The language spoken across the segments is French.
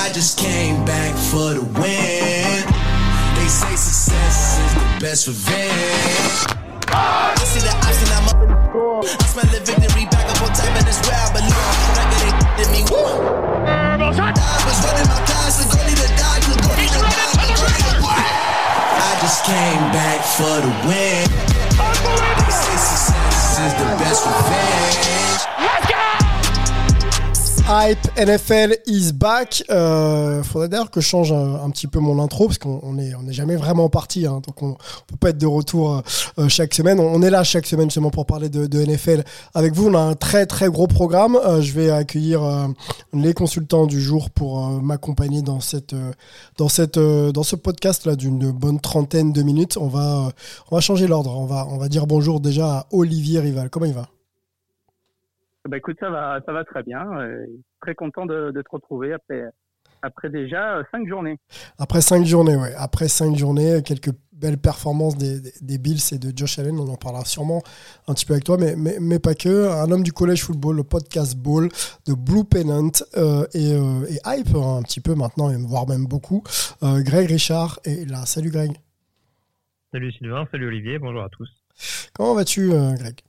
I just came back for the win. They say success is the best revenge. I see the option, I'm up in the score. I smell the victory back up on top, and it's where I. Back it ain't did me. Woo. I was running my class, the goalie to die, the goalie the goalie to die. I just came back for the win. They say success is the best revenge. Hype NFL is back. Euh, faudrait d'ailleurs que je change un, petit peu mon intro parce qu'on on est on n'est jamais vraiment parti, hein, donc on, on peut pas être de retour euh, chaque semaine. On est là chaque semaine justement pour parler de, NFL avec vous. On a un très très gros programme. Euh, je vais accueillir euh, les consultants du jour pour euh, m'accompagner dans cette euh, dans cette euh, dans ce podcast là d'une bonne trentaine de minutes. On va euh, on va changer l'ordre. On va on va dire bonjour déjà à Olivier Rival. Comment il va? Bah écoute, ça va, ça va très bien. Euh, très content de, de te retrouver après, après déjà euh, cinq journées. Après cinq journées, ouais. Après cinq journées, quelques belles performances des, des, des Bills et de Josh Allen. On en parlera sûrement un petit peu avec toi, mais, mais, mais pas que. Un homme du collège football, le podcast Ball de Blue Pennant euh, et, euh, et Hype hein, un petit peu maintenant, et voire même beaucoup. Euh, Greg Richard est là. Salut Greg. Salut Sylvain, salut Olivier, bonjour à tous. Comment vas-tu, euh, Greg?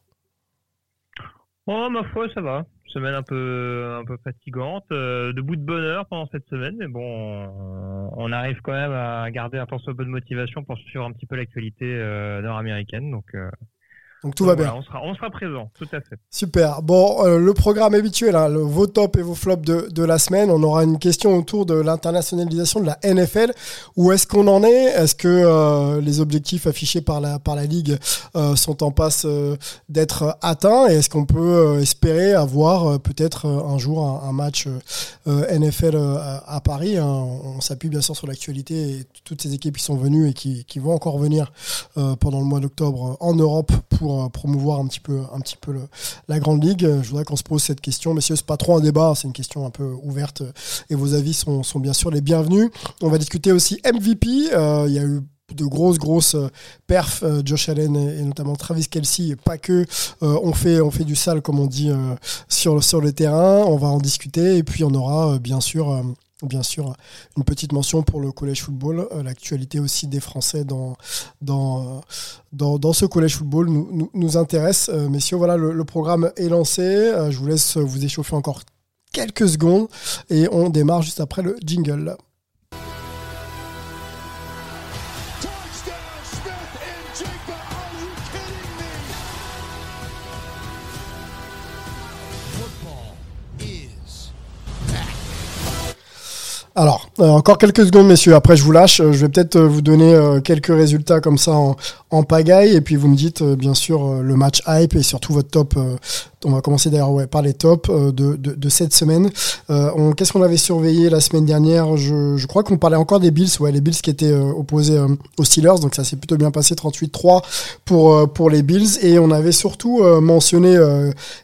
Oh, ma foi, ça va. Semaine un peu, un peu fatigante, euh, debout de bonheur pendant cette semaine, mais bon, on, arrive quand même à garder un peu de motivation pour suivre un petit peu l'actualité euh, nord-américaine, donc. Donc tout va voilà, bien. On sera, on sera présent, tout à fait. Super. Bon, euh, le programme habituel, hein, le, vos tops et vos flops de, de, la semaine. On aura une question autour de l'internationalisation de la NFL. Où est-ce qu'on en est? Est-ce que euh, les objectifs affichés par la, par la Ligue euh, sont en passe euh, d'être atteints? Et est-ce qu'on peut espérer avoir peut-être un jour un, un match NFL à, à, Paris? Hein On s'appuie bien sûr sur l'actualité et toutes ces équipes qui sont venues et qui, qui vont encore venir pendant le mois d'octobre en Europe pour promouvoir un petit peu, un petit peu la grande ligue. Je voudrais qu'on se pose cette question, messieurs. C'est pas trop un débat, c'est une question un peu ouverte et vos avis sont, sont bien sûr les bienvenus. On va discuter aussi MVP. Euh, il y a eu de grosses grosses perfs euh, Josh Allen et, notamment Travis Kelsey pas que euh, on fait on fait du sale comme on dit euh, sur sur le terrain on va en discuter et puis on aura bien sûr bien sûr une petite mention pour le collège football, euh, l'actualité aussi des Français dans, dans, dans, dans ce collège football nous, nous, intéresse. Euh, messieurs, voilà, le, programme est lancé. Euh, je vous laisse vous échauffer encore quelques secondes et on démarre juste après le jingle. Alors, euh, encore quelques secondes, messieurs. Après, je vous lâche. Je vais peut-être euh, vous donner euh, quelques résultats comme ça en, pagaille. Et puis, vous me dites, euh, bien sûr, euh, le match hype et surtout votre top. Euh, on va commencer d'ailleurs par les tops de, de, de, cette semaine. Qu'est-ce qu'on avait surveillé la semaine dernière? Je, je, crois qu'on parlait encore des Bills. Ouais, les Bills qui étaient opposés aux Steelers. Donc, ça s'est plutôt bien passé. 38-3 pour, pour les Bills. Et on avait surtout mentionné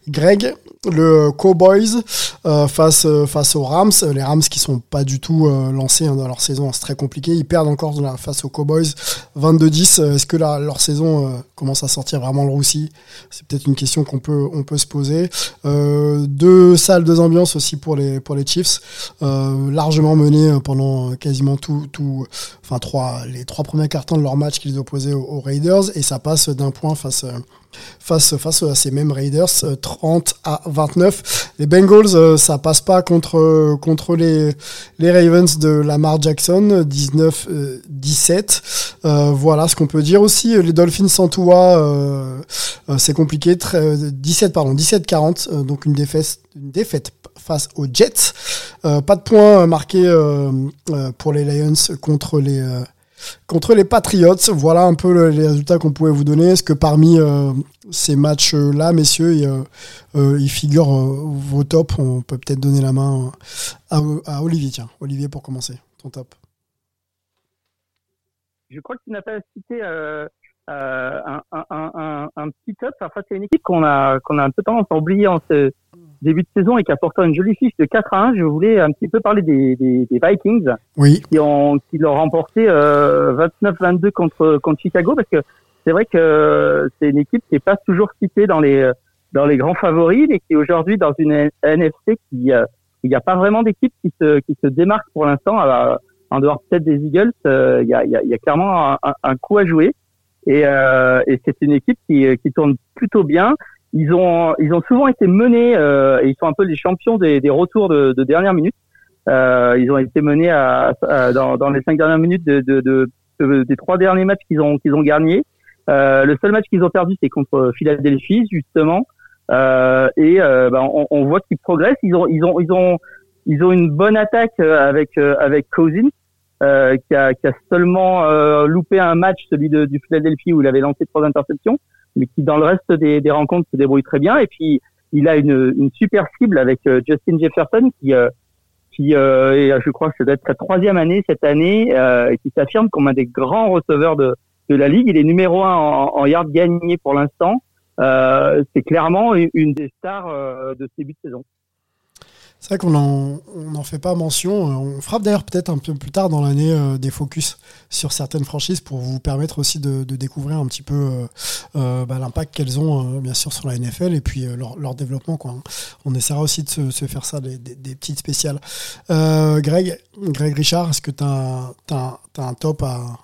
Greg le Cowboys euh, face face aux Rams, les Rams qui sont pas du tout euh, lancés hein, dans leur saison, c'est très compliqué. Ils perdent encore face aux Cowboys 22-10. Est-ce que la, leur saison euh, commence à sortir vraiment le roussi? C'est peut-être une question qu'on peut on peut se poser. deux salles, deux ambiances aussi pour les pour les Chiefs, largement menées pendant quasiment tout tout, enfin trois les trois premiers cartons de leur match qu'ils opposaient aux, aux, Raiders et ça passe d'un point face face face à ces mêmes Raiders 30 à 29 les Bengals euh, ça passe pas contre contre les les Ravens de Lamar Jackson 19 euh, 17 euh, voilà ce qu'on peut dire aussi. Les Dolphins sans Tua c'est compliqué. Très, 17 pardon 17 40 donc une défaite une défaite face aux Jets. Pas de points marqués pour les Lions contre les contre les Patriots. Voilà un peu le, les résultats qu'on pouvait vous donner. Est-ce que parmi euh, ces matchs-là, messieurs, il, euh, figure euh, vos tops? On peut peut-être donner la main à, à, Olivier. Tiens, Olivier, pour commencer, ton top. Je crois que tu n'as pas cité un, petit top. Enfin, c'est une équipe qu'on a, qu'on a un peu tendance à oublier en ce début de saison et qui a pourtant une jolie fiche de 4 à 1, je voulais un petit peu parler des, des, des Vikings oui. qui ont qui l'ont remporté euh, 29-22 contre contre Chicago parce que c'est vrai que c'est une équipe qui est pas toujours citée dans les dans les grands favoris mais qui est aujourd'hui dans une NFC qui Il n'y a pas vraiment d'équipe qui se, qui se démarque pour l'instant, en dehors peut-être des Eagles. Il y, a, y, a, y, a, clairement un, un, coup à jouer. Et, et c'est une équipe qui, qui tourne plutôt bien. Ils ont, ils ont souvent été menés, et ils sont un peu les champions des, retours de, de dernière minute. ils ont été menés dans, les cinq dernières minutes de, de, de des trois derniers matchs qu'ils ont qu'ils ont gagnés. Euh, le seul match qu'ils ont perdu, c'est contre Philadelphie, justement. Euh, et euh, bah, on, voit qu'ils progressent. Ils ont, ils ont, ils ont, ils ont une bonne attaque avec avec Cousins, qui a, qui, a, seulement loupé un match, celui de, du Philadelphie où il avait lancé trois interceptions, mais qui dans le reste des, des rencontres se débrouille très bien. Et puis il a une, une super cible avec Justin Jefferson qui qui euh, je crois que c'est d'être sa troisième année cette année, euh, qui s'affirme comme un des grands receveurs de, de la ligue. Il est numéro un en, en yards gagnés pour l'instant. Euh, c'est clairement une des stars euh, de ce début de saison. C'est vrai qu'on n'en fait pas mention. On fera d'ailleurs peut-être un peu plus tard dans l'année euh, des focus sur certaines franchises pour vous permettre aussi de, découvrir un petit peu bah, l'impact qu'elles ont bien sûr sur la NFL et puis leur, développement. Quoi. On essaiera aussi de se, faire ça, des, petites spéciales. Greg, Greg Richard, est-ce que tu as, as, un top à,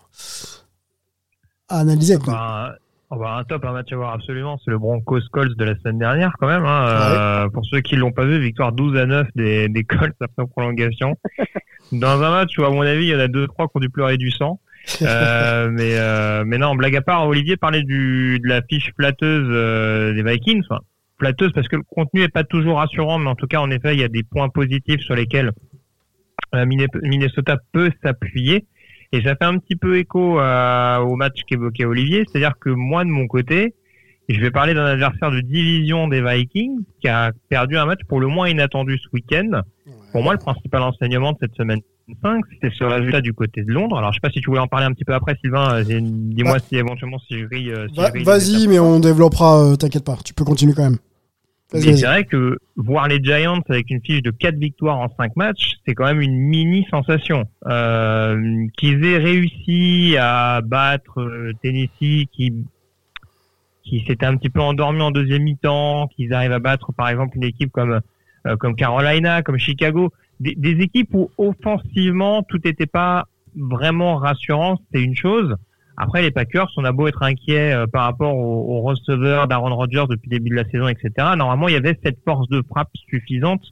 à analyser. Bah, un top, un match à voir absolument, c'est le Broncos Colts de la semaine dernière quand même. Hein. Euh, pour ceux qui l'ont pas vu, victoire 12 à 9 des, des Colts après prolongation. Dans un match où à mon avis il y en a deux trois qui ont dû pleurer du sang. euh, mais euh, mais non, blague à part, Olivier parlait du de la fiche flatteuse euh, des Vikings. Enfin, flatteuse parce que le contenu est pas toujours rassurant, mais en tout cas en effet il y a des points positifs sur lesquels Minnesota peut s'appuyer. Et ça fait un petit peu écho au match qu'évoquait Olivier, c'est-à-dire que moi de mon côté, je vais parler d'un adversaire de division des Vikings qui a perdu un match pour le moins inattendu ce week-end. Pour moi, le principal enseignement de cette semaine 5, c'était ce résultat du côté de Londres. Alors, je sais pas si tu voulais en parler un petit peu après, Sylvain. Euh, dis-moi si éventuellement si je ris. Euh, vas-y, mais on développera. Euh, t'inquiète pas, tu peux continuer quand même. Mais c'est vrai que voir les Giants avec une fiche de 4 victoires en 5 matchs, c'est quand même une mini sensation. Euh, qu'ils aient réussi à battre euh, Tennessee, qui qui s'était un petit peu endormi en deuxième mi-temps, qu'ils arrivent à battre par exemple une équipe comme euh, comme Carolina, comme Chicago, des, des équipes où offensivement tout n'était pas vraiment rassurant, c'est une chose. Après, les Packers, on a beau être inquiet euh, par rapport au, receveur d'Aaron Rodgers depuis le début de la saison, etc. Normalement, il y avait cette force de frappe suffisante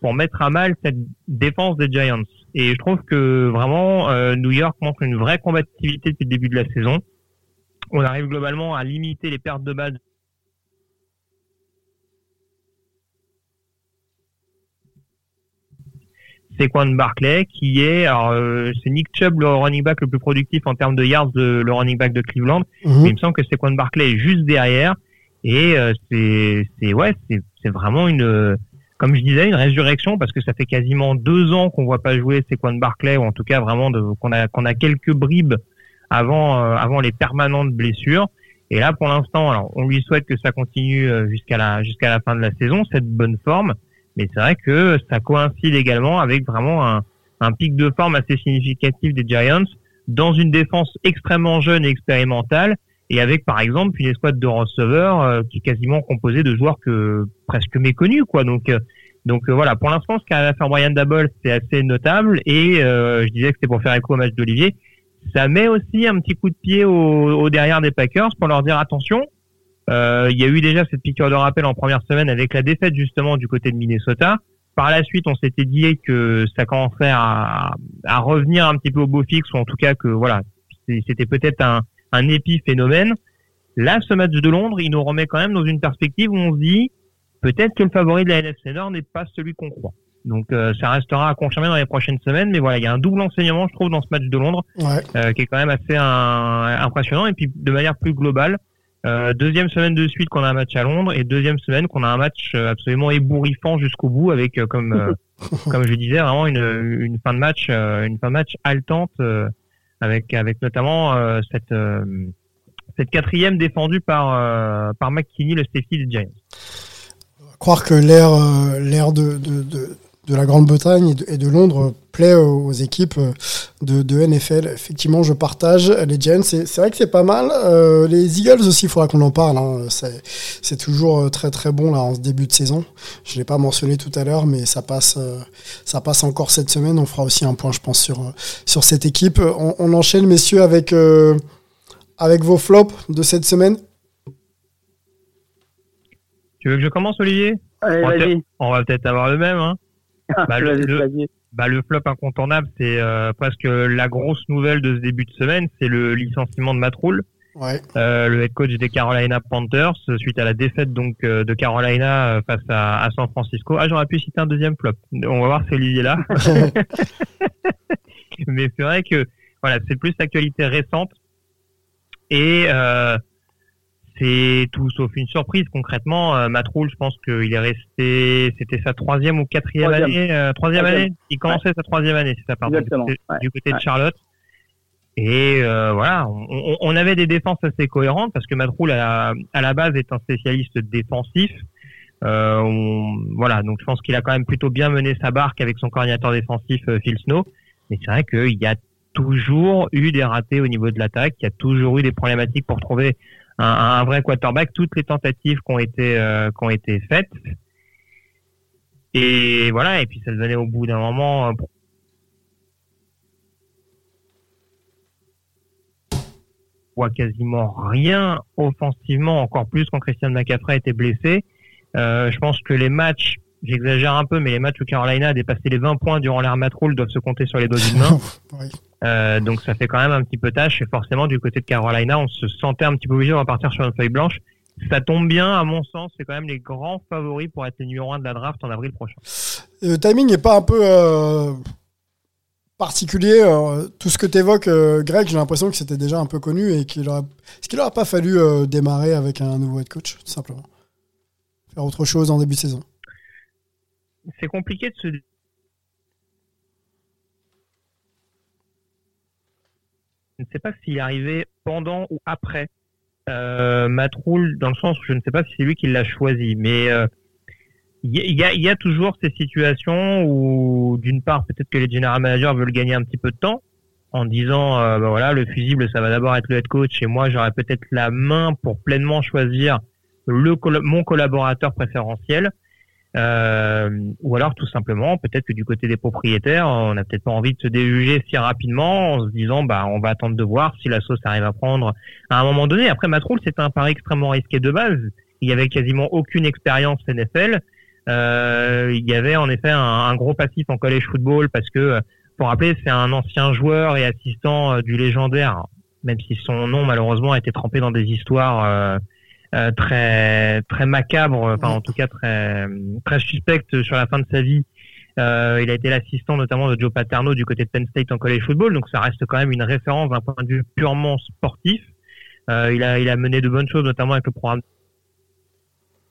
pour mettre à mal cette défense des Giants. Et je trouve que vraiment, euh, New York montre une vraie combativité depuis le début de la saison. On arrive globalement à limiter les pertes de balles Quan Barclay, qui est, alors, euh, c'est Nick Chubb, le running back le plus productif en termes de yards, de, le running back de Cleveland. Mhm. Mais il me semble que Quan Barclay est juste derrière. Et euh, c'est, c'est ouais, c'est, c'est vraiment une, comme je disais, une résurrection parce que ça fait quasiment deux ans qu'on voit pas jouer Quan Barclay ou en tout cas vraiment de, qu'on a qu'on a quelques bribes avant euh, avant les permanentes blessures. Et là, pour l'instant, alors on lui souhaite que ça continue jusqu'à la jusqu'à la fin de la saison, cette bonne forme. Mais c'est vrai que ça coïncide également avec vraiment un, un pic de forme assez significatif des Giants dans une défense extrêmement jeune et expérimentale et avec par exemple une escouade de receveurs euh, qui est quasiment composée de joueurs que presque méconnus quoi. Donc euh, donc euh, voilà. Pour l'instant ce qu'a faire Brian Dabble c'est assez notable et je disais que c'était pour faire écho au match d'Olivier. Ça met aussi un petit coup de pied au, au derrière des Packers pour leur dire attention euh, il y a eu déjà cette piqûre de rappel en première semaine avec la défaite justement du côté de Minnesota. Par la suite, on s'était dit que ça commençait à, à, revenir un petit peu au beau fixe, ou en tout cas que voilà, c'était peut-être un, un épiphénomène. Là, ce match de Londres, il nous remet quand même dans une perspective où on se dit peut-être que le favori de la NFC Nord n'est pas celui qu'on croit. Donc euh, ça restera à confirmer dans les prochaines semaines, mais voilà, il y a un double enseignement, je trouve, dans ce match de Londres, euh, qui est quand même assez impressionnant. Et puis de manière plus globale, euh, deuxième semaine de suite qu'on a un match à Londres et deuxième semaine qu'on a un match euh, absolument ébouriffant jusqu'au bout avec euh, comme comme je disais vraiment une, une fin de match une fin de match haletante avec avec notamment cette cette quatrième défendue par par McKinney le safety des Giants. Croire que l'ère l'ère de, de, de, de, la Grande-Bretagne et, et, de Londres plaît aux, équipes de, de, NFL. Effectivement, je partage les Giants. C'est vrai que c'est pas mal. les Eagles aussi, il faudra qu'on en parle. Hein. C'est toujours très très bon là en ce début de saison. Je l'ai pas mentionné tout à l'heure, mais ça passe, ça passe encore cette semaine. On fera aussi un point, je pense, sur sur cette équipe. On, on enchaîne, messieurs, avec avec vos flops de cette semaine. Tu veux que je commence, Olivier? On, va peut-être avoir le même. Hein. Ah, bah, bah, le, flop incontournable, c'est euh, presque la grosse nouvelle de ce début de semaine, c'est le licenciement de Matt euh, le head coach des Carolina Panthers, suite à la défaite donc euh, de Carolina face à, San Francisco. Ah, j'aurais pu citer un deuxième flop. On va voir si Olivier là. Mais c'est vrai que voilà, c'est plus l'actualité récente et c'est tout sauf une surprise. Concrètement, euh, Matroul, je pense qu'il est resté, c'était sa troisième ou quatrième année, euh, troisième, année. Il commençait sa troisième année, c'est ça, pardon, du, côté, de Charlotte. Et euh, voilà, on, on, avait des défenses assez cohérentes parce que Matroul à, à la base est un spécialiste défensif. Voilà, donc je pense qu'il a quand même plutôt bien mené sa barque avec son coordinateur défensif Phil Snow. Mais c'est vrai qu'il y a toujours eu des ratés au niveau de l'attaque, il y a toujours eu des problématiques pour trouver un, vrai quarterback. Toutes les tentatives qui ont été euh, été faites. Et voilà, et puis ça devenait au bout d'un moment. Euh, voit quasiment rien offensivement, encore plus quand Christian McCaffrey était blessé. Euh, je pense que les matchs j'exagère un peu, mais les matchs où Carolina a dépassé les 20 points durant Matroul doivent se compter sur les doigts d'une main. euh, donc ça fait quand même un petit peu tâche. Et forcément, du côté de Carolina, on se sentait un petit peu obligé de repartir sur une feuille blanche. Ça tombe bien, à mon sens, c'est quand même les grands favoris pour être les numéro 1 de la draft en avril prochain. Le timing n'est pas un peu euh, particulier. Euh, tout ce que tu évoques, euh, Greg, j'ai l'impression que c'était déjà un peu connu et qu'il aurait... Est-ce qu'il n'aurait pas fallu démarrer avec un nouveau head coach, tout simplement? Faire autre chose en début de saison c'est compliqué de se je ne sais pas s'il est arrivé pendant ou après euh, Matroul, dans le sens où je ne sais pas si c'est lui qui l'a choisi, mais euh, il y, a, y, a, toujours ces situations où, d'une part, peut-être que les general managers veulent gagner un petit peu de temps en disant, euh, bah voilà, le fusible, ça va d'abord être le head coach et moi, j'aurai peut-être la main pour pleinement choisir le, mon collaborateur préférentiel. Euh, ou alors tout simplement, peut-être que du côté des propriétaires, on n'a peut-être pas envie de se déjuger si rapidement en se disant bah on va attendre de voir si la sauce arrive à prendre à un moment donné. Après Matroul, c'est un pari extrêmement risqué de base. Il y avait quasiment aucune expérience NFL. Euh, il y avait en effet un, un, gros passif en college football parce que, pour rappeler, c'est un ancien joueur et assistant euh, du légendaire, même si son nom malheureusement a été trempé dans des histoires euh, euh, très très macabre, enfin en tout cas très très suspecte sur la fin de sa vie. Euh, il a été l'assistant notamment de Joe Paterno du côté de Penn State en college football, donc ça reste quand même une référence d'un point de vue purement sportif. Euh, il a il a mené de bonnes choses, notamment avec le programme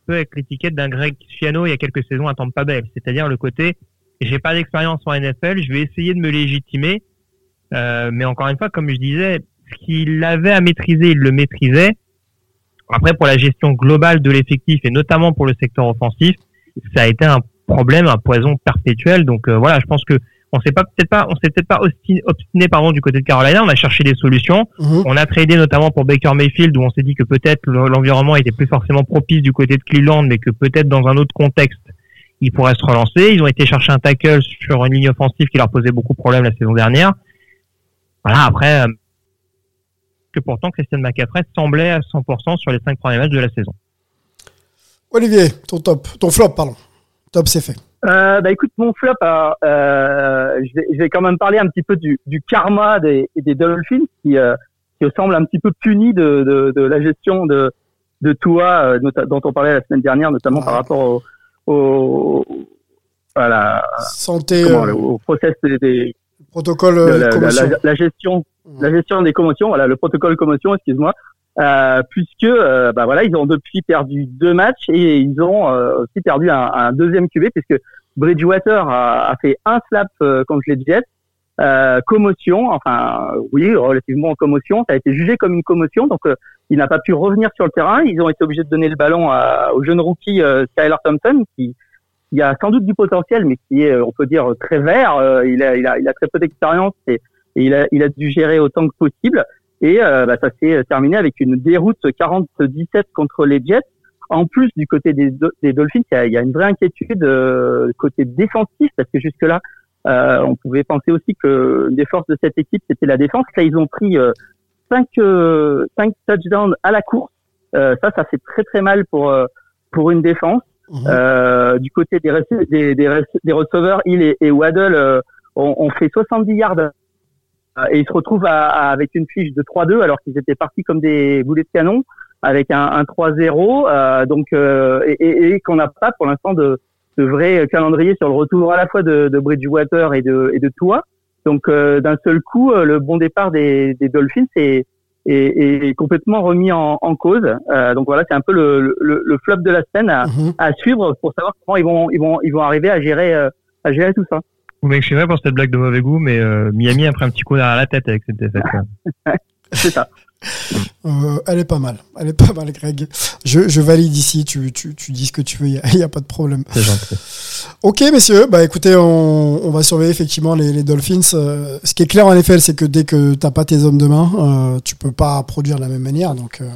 peu avec l'étiquette d'un Greg Schiano il y a quelques saisons à Tampa Bay, c'est-à-dire le côté j'ai pas d'expérience en NFL, je vais essayer de me légitimer, euh, mais encore une fois, comme je disais, ce qu'il avait à maîtriser, il le maîtrisait. Après, pour la gestion globale de l'effectif et notamment pour le secteur offensif, ça a été un problème, un poison perpétuel. Donc euh, voilà, je pense que on s'est pas peut-être pas, on s'est peut-être pas obstiné, pardon du côté de Carolina. On a cherché des solutions. Mhm. On a tradé notamment pour Baker Mayfield où on s'est dit que peut-être l'environnement était plus forcément propice du côté de Cleveland, mais que peut-être dans un autre contexte, il pourrait se relancer. Ils ont été chercher un tackle sur une ligne offensive qui leur posait beaucoup de problèmes la saison dernière. Voilà, après, euh, que pourtant Christian McCaffrey semblait à 100% sur les cinq premiers matchs de la saison. Olivier, ton top, ton flop, pardon. Top, c'est fait. Euh, bah écoute, mon flop, euh, euh, je, vais, je, vais, quand même parler un petit peu du, du karma des, des Dolphins qui, euh, qui semble un petit peu puni de, de, de la gestion de, de Tua, euh, dont on parlait la semaine dernière, notamment par rapport au, au, à la santé, comment, au process des, protocole la, la, la, gestion la gestion des commotions, voilà, le protocole commotion, excuse-moi, euh, puisque euh, bah voilà, ils ont depuis perdu deux matchs et ils ont euh, aussi perdu un, un, deuxième QB puisque Bridgewater a, a fait un slap euh, contre les Jets, commotion, enfin oui, relativement commotion, ça a été jugé comme une commotion, donc il n'a pas pu revenir sur le terrain. Ils ont été obligés de donner le ballon à, au jeune rookie Skylar Thompson qui qui a sans doute du potentiel, mais qui est, on peut dire, très vert. il, a, il, a, il a très peu d'expérience et, il, a, il a dû gérer autant que possible. Et bah, ça s'est terminé avec une déroute 40-17 contre les Jets. En plus, du côté des, des Dolphins, il y, a, une vraie inquiétude côté défensif, parce que jusque-là, euh, on pouvait penser aussi que des forces de cette équipe, c'était la défense. Là, ils ont pris 5 euh, cinq touchdowns à la course. ça, ça fait très très mal pour pour une défense. Mhm. Euh, du côté des, des, des, des receveurs, il et, et Waddle euh, ont, fait 70 yards euh, et ils se retrouvent avec une fiche de 3-2 alors qu'ils étaient partis comme des boulets de canon avec un, un 3-0 donc et, et, qu'on n'a pas pour l'instant de, de vrai calendrier sur le retour à la fois de, de Bridgewater et de, et de Tua. Donc d'un seul coup, le bon départ des, des Dolphins, c'est est, complètement remis en, en cause. Euh, donc voilà, c'est un peu le, le, le, flop de la scène à, mhm. à, suivre pour savoir comment ils vont ils vont ils vont arriver à gérer euh, à gérer tout ça. Suis vrai pour cette blague de mauvais goût, mais euh, Miami a pris un petit coup derrière la tête avec cette défaite. c'est ça. Euh, elle est pas mal. Elle est pas mal, Greg. Je, je valide ici. Tu, tu, tu, dis ce que tu veux. Il n'y a, pas de problème. Gentil. Ok, messieurs. Bah, écoutez, on, on va surveiller effectivement les, les Dolphins. Euh, ce qui est clair en effet, c'est que dès que t'as pas tes hommes de main, euh, tu peux pas produire de la même manière. Donc, euh,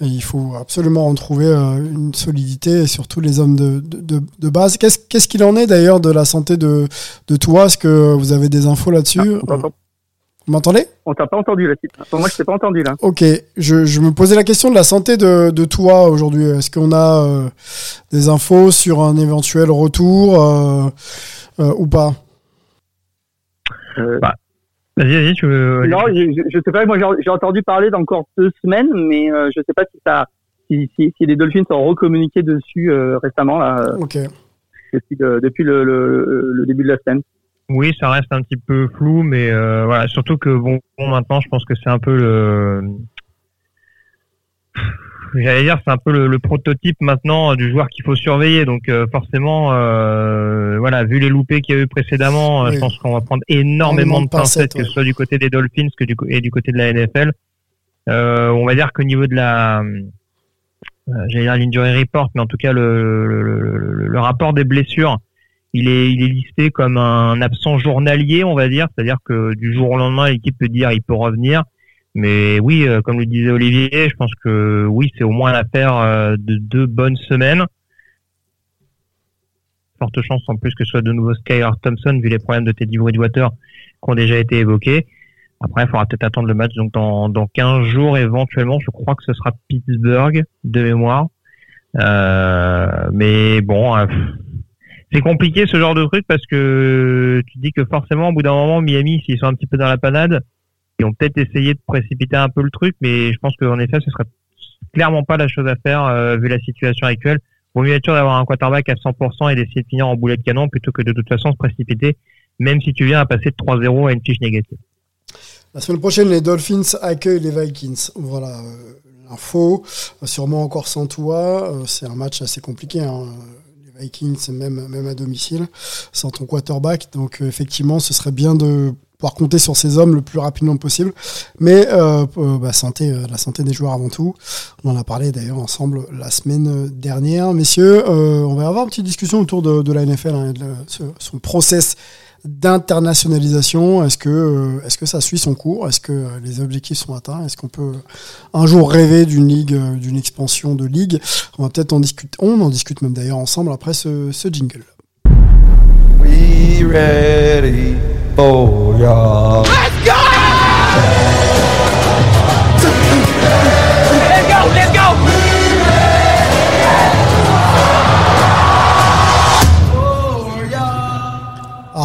il faut absolument en trouver une solidité et surtout les hommes de, de, de base. Qu'est-ce qu'est-ce qu'il en est d'ailleurs de la santé de, de toi? Est-ce que vous avez des infos là-dessus? Ah, vous m'entendez? On t'a pas entendu là. Pour moi, je t'ai pas entendu là. Ok, je, je, me posais la question de la santé de, de toi aujourd'hui. Est-ce qu'on a euh, des infos sur un éventuel retour euh, euh, ou pas? Bah, Vas-y, vas-y, tu veux. Non, je, je sais pas. Moi, j'ai entendu parler d'encore deux semaines, mais je sais pas si ça, si, si, si les Dolphins ont recommuniqué dessus récemment là. Ok. Depuis, depuis le, le, le début de la semaine. Oui, ça reste un petit peu flou, mais euh, voilà, surtout que bon, maintenant, je pense que c'est un peu le, j'allais dire, c'est un peu le, prototype maintenant du joueur qu'il faut surveiller. Donc euh, forcément, euh, voilà, vu les loupés qu'il y a eu précédemment, je pense qu'on va prendre énormément de pincettes, que ce soit du côté des Dolphins que du et du côté de la NFL. on va dire qu'au niveau de la, j'allais dire l'injury report, mais en tout cas le, le, le rapport des blessures il est, il est listé comme un absent journalier, on va dire, c'est-à-dire que du jour au lendemain, l'équipe peut dire il peut revenir. Mais oui, euh, comme le disait Olivier, je pense que oui, c'est au moins l'affaire euh, de deux bonnes semaines. Forte chance en plus que ce soit de nouveau Skylar Thompson, vu les problèmes de Teddy Bridgewater qui ont déjà été évoqués. Après, il faudra peut-être attendre le match donc dans, dans 15 jours éventuellement. Je crois que ce sera Pittsburgh de mémoire. Euh, mais bon, c'est compliqué ce genre de truc parce que tu dis que forcément au bout d'un moment Miami s'ils sont un petit peu dans la panade ils ont peut-être essayé de précipiter un peu le truc mais je pense qu'en effet ce serait clairement pas la chose à faire euh, vu la situation actuelle. Vaut mieux être sûr d'avoir un quarterback à 100% et d'essayer de finir en boulet de canon plutôt que de toute façon se précipiter même si tu viens à passer de 3-0 à une fiche négative. La semaine prochaine les Dolphins accueillent les Vikings. Voilà euh, l'info. Sûrement encore sans toi. Euh, c'est un match assez compliqué hein Vikings, même, même à domicile, sans ton quarterback. Donc, euh, effectivement, ce serait bien de pouvoir compter sur ces hommes le plus rapidement possible. Mais euh, euh, bah, santé, la santé des joueurs avant tout. On en a parlé d'ailleurs ensemble la semaine dernière. Messieurs, on va avoir une petite discussion autour de, la NFL, hein, de son process d'internationalisation Est-ce que, euh, est-ce que ça suit son cours? Est-ce que euh, les objectifs sont atteints? Est-ce qu'on peut un jour rêver d'une ligue, euh, d'une expansion de ligue? On va peut-être en discuter. On en discute même d'ailleurs ensemble après ce, ce jingle. We ready for Let's go!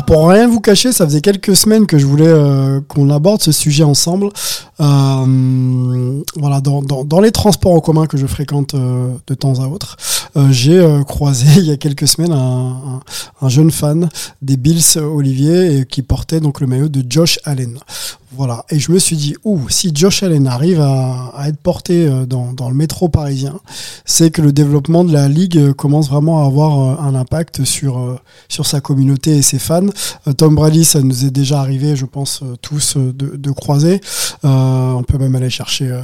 Pour rien vous cacher, ça faisait quelques semaines que je voulais euh, qu'on aborde ce sujet ensemble. Euh, voilà, dans, les transports en commun que je fréquente euh, de temps à autre, j'ai croisé il y a quelques semaines un, un, jeune fan des Bills Olivier et qui portait donc le maillot de Josh Allen. Voilà. Et je me suis dit, ouh, si Josh Allen arrive à, être porté euh, dans, le métro parisien, c'est que le développement de la ligue euh, commence vraiment à avoir euh, un impact sur, sa communauté et ses fans. Tom Brady, ça nous est déjà arrivé, je pense, tous de, croiser. On peut même aller chercher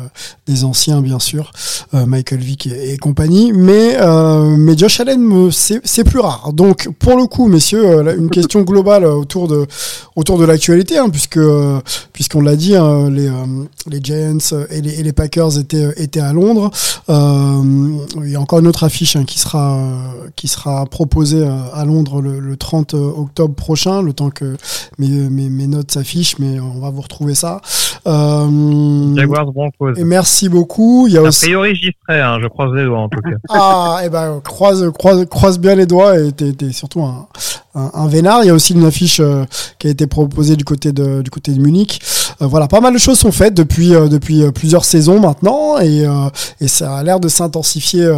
des anciens, bien sûr, Michael Vick et, compagnie. Mais, mais Josh Allen, c'est plus rare. Donc, pour le coup, messieurs, une question globale autour de, autour de l'actualité, hein, puisque puisqu'on l'a dit, hein, les, euh, les Giants et les, et les, Packers étaient, étaient à Londres. Euh, il y a encore une autre affiche hein, qui, sera, qui sera proposée euh, à Londres le, le, 30 octobre prochain, le temps que mes, mes, mes notes s'affichent, mais on va vous retrouver ça. Euh, Jaguars Broncos. Et merci beaucoup. Il y a, a priori, j'y serai, hein, je croise les doigts en tout cas. Ah, et eh ben croise, croise, croise bien les doigts et t'es, surtout un, un, vénard. Il y a aussi une affiche qui a été proposée du côté de, du côté de Munich. Euh, voilà, pas mal de choses sont faites depuis euh, depuis euh, plusieurs saisons maintenant et, et ça a l'air de s'intensifier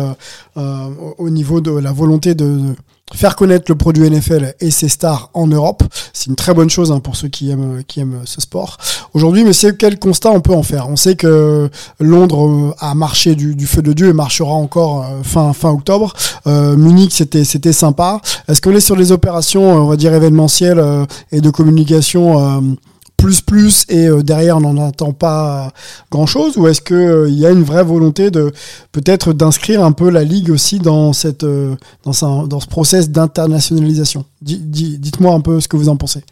au niveau de la volonté de, faire connaître le produit NFL et ses stars en Europe. C'est une très bonne chose hein, pour ceux qui aiment qui aiment ce sport. Aujourd'hui, monsieur, quel constat on peut en faire? On sait que Londres a marché du, du feu de Dieu et marchera encore fin fin octobre. Euh, Munich, c'était c'était sympa. Est-ce qu'on est sur les opérations, on va dire événementielles et de communication plus plus et euh, derrière on n'en entend pas grand chose ou est-ce que il euh, y a une vraie volonté de peut-être d'inscrire un peu la ligue aussi dans cette euh, dans, dans ce process d'internationalisation? Dites-moi un peu ce que vous en pensez.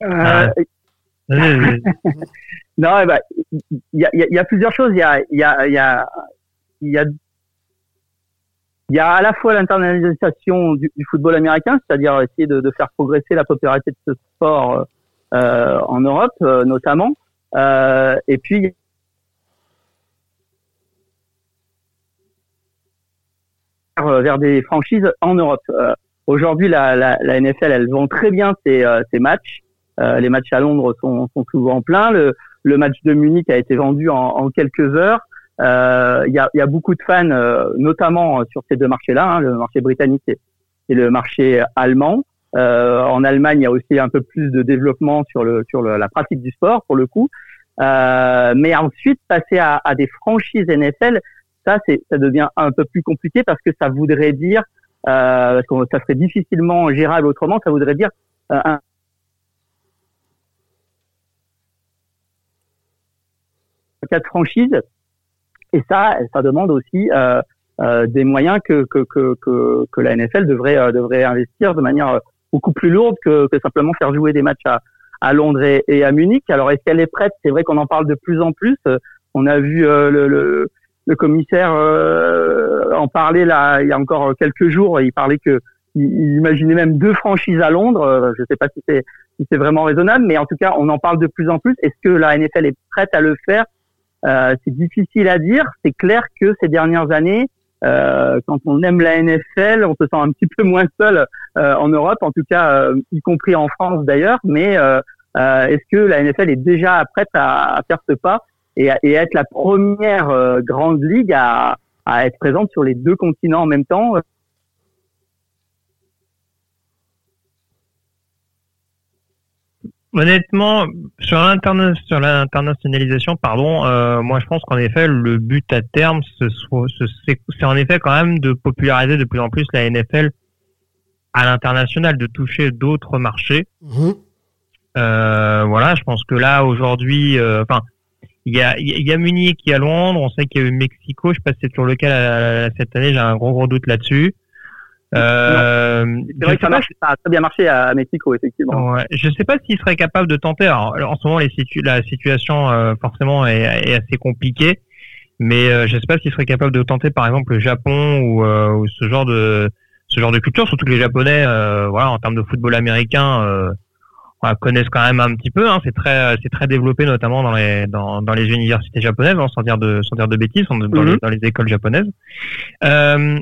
non, il bah, y, a, y, a, plusieurs choses. Il y a, y, a, y, a, y a il y a à la fois l'internalisation du, du, football américain, c'est-à-dire essayer de, de, faire progresser la popularité de ce sport euh, en Europe euh, notamment, euh, et puis vers des franchises en Europe. Euh, aujourd'hui, la, la, la, NFL, elle vend très bien ses, euh, ses matchs. les matchs à Londres sont, sont souvent pleins. Le, le, match de Munich a été vendu en, en quelques heures. Euh, il y, a, y, a, beaucoup de fans, euh, notamment sur ces deux marchés-là, hein, le marché britannique et, le marché allemand. Euh, en Allemagne, il y a aussi un peu plus de développement sur le sur le, la pratique du sport pour le coup. Euh, mais ensuite, passer à, à, des franchises NFL, ça, ça devient un peu plus compliqué parce que ça voudrait dire, euh, parce que ça serait difficilement gérable autrement, ça voudrait dire un, quatre franchises et ça, ça demande aussi euh, euh, des moyens que, que, que, que, que la NFL devrait, euh, devrait investir de manière beaucoup plus lourde que, que simplement faire jouer des matchs à, à Londres et, et à Munich. Alors, est-ce qu'elle est prête? C'est vrai qu'on en parle de plus en plus. On a vu le, le, le, commissaire en parler là il y a encore quelques jours. Il parlait que il imaginait même deux franchises à Londres. Je ne sais pas si c'est si c'est vraiment raisonnable, mais en tout cas, on en parle de plus en plus. Est-ce que la NFL est prête à le faire? Euh, c'est difficile à dire. C'est clair que ces dernières années, euh, quand on aime la NFL, on se sent un petit peu moins seul euh, en Europe, en tout cas, euh, y compris en France d'ailleurs. Mais euh, est-ce que la NFL est déjà prête à, à faire ce pas et, et être la première grande ligue à, à être présente sur les deux continents en même temps? Honnêtement, sur l'internationalisation, pardon, euh, moi je pense qu'en effet le but à terme, c'est en effet quand même de populariser de plus en plus la NFL à l'international, de toucher d'autres marchés. Mmh. Euh, voilà, je pense que là aujourd'hui, euh, enfin, il y a, il y a Munich, il y a Londres, on sait qu'il y a eu Mexico, je sais pas si c'est toujours le cas cette année, j'ai un gros gros doute là-dessus. Euh, c'est vrai que ça, marche, ça, a très bien marché à Mexico, effectivement. Ouais. Je ne sais pas s'il serait capable de tenter. Alors, en ce moment, les situ la situation euh, forcément est, est, assez compliquée, mais euh, je ne sais pas s'il serait capable de tenter, par exemple, le Japon ou, euh, ou, ce genre de ce genre de culture. Surtout que les Japonais, voilà, en termes de football américain, voilà, connaissent quand même un petit peu. Hein. C'est très c'est très développé, notamment dans les dans, dans les universités japonaises, hein, sans dire de sans dire de bêtises, dans, mm-hmm. les, dans les écoles japonaises. Euh,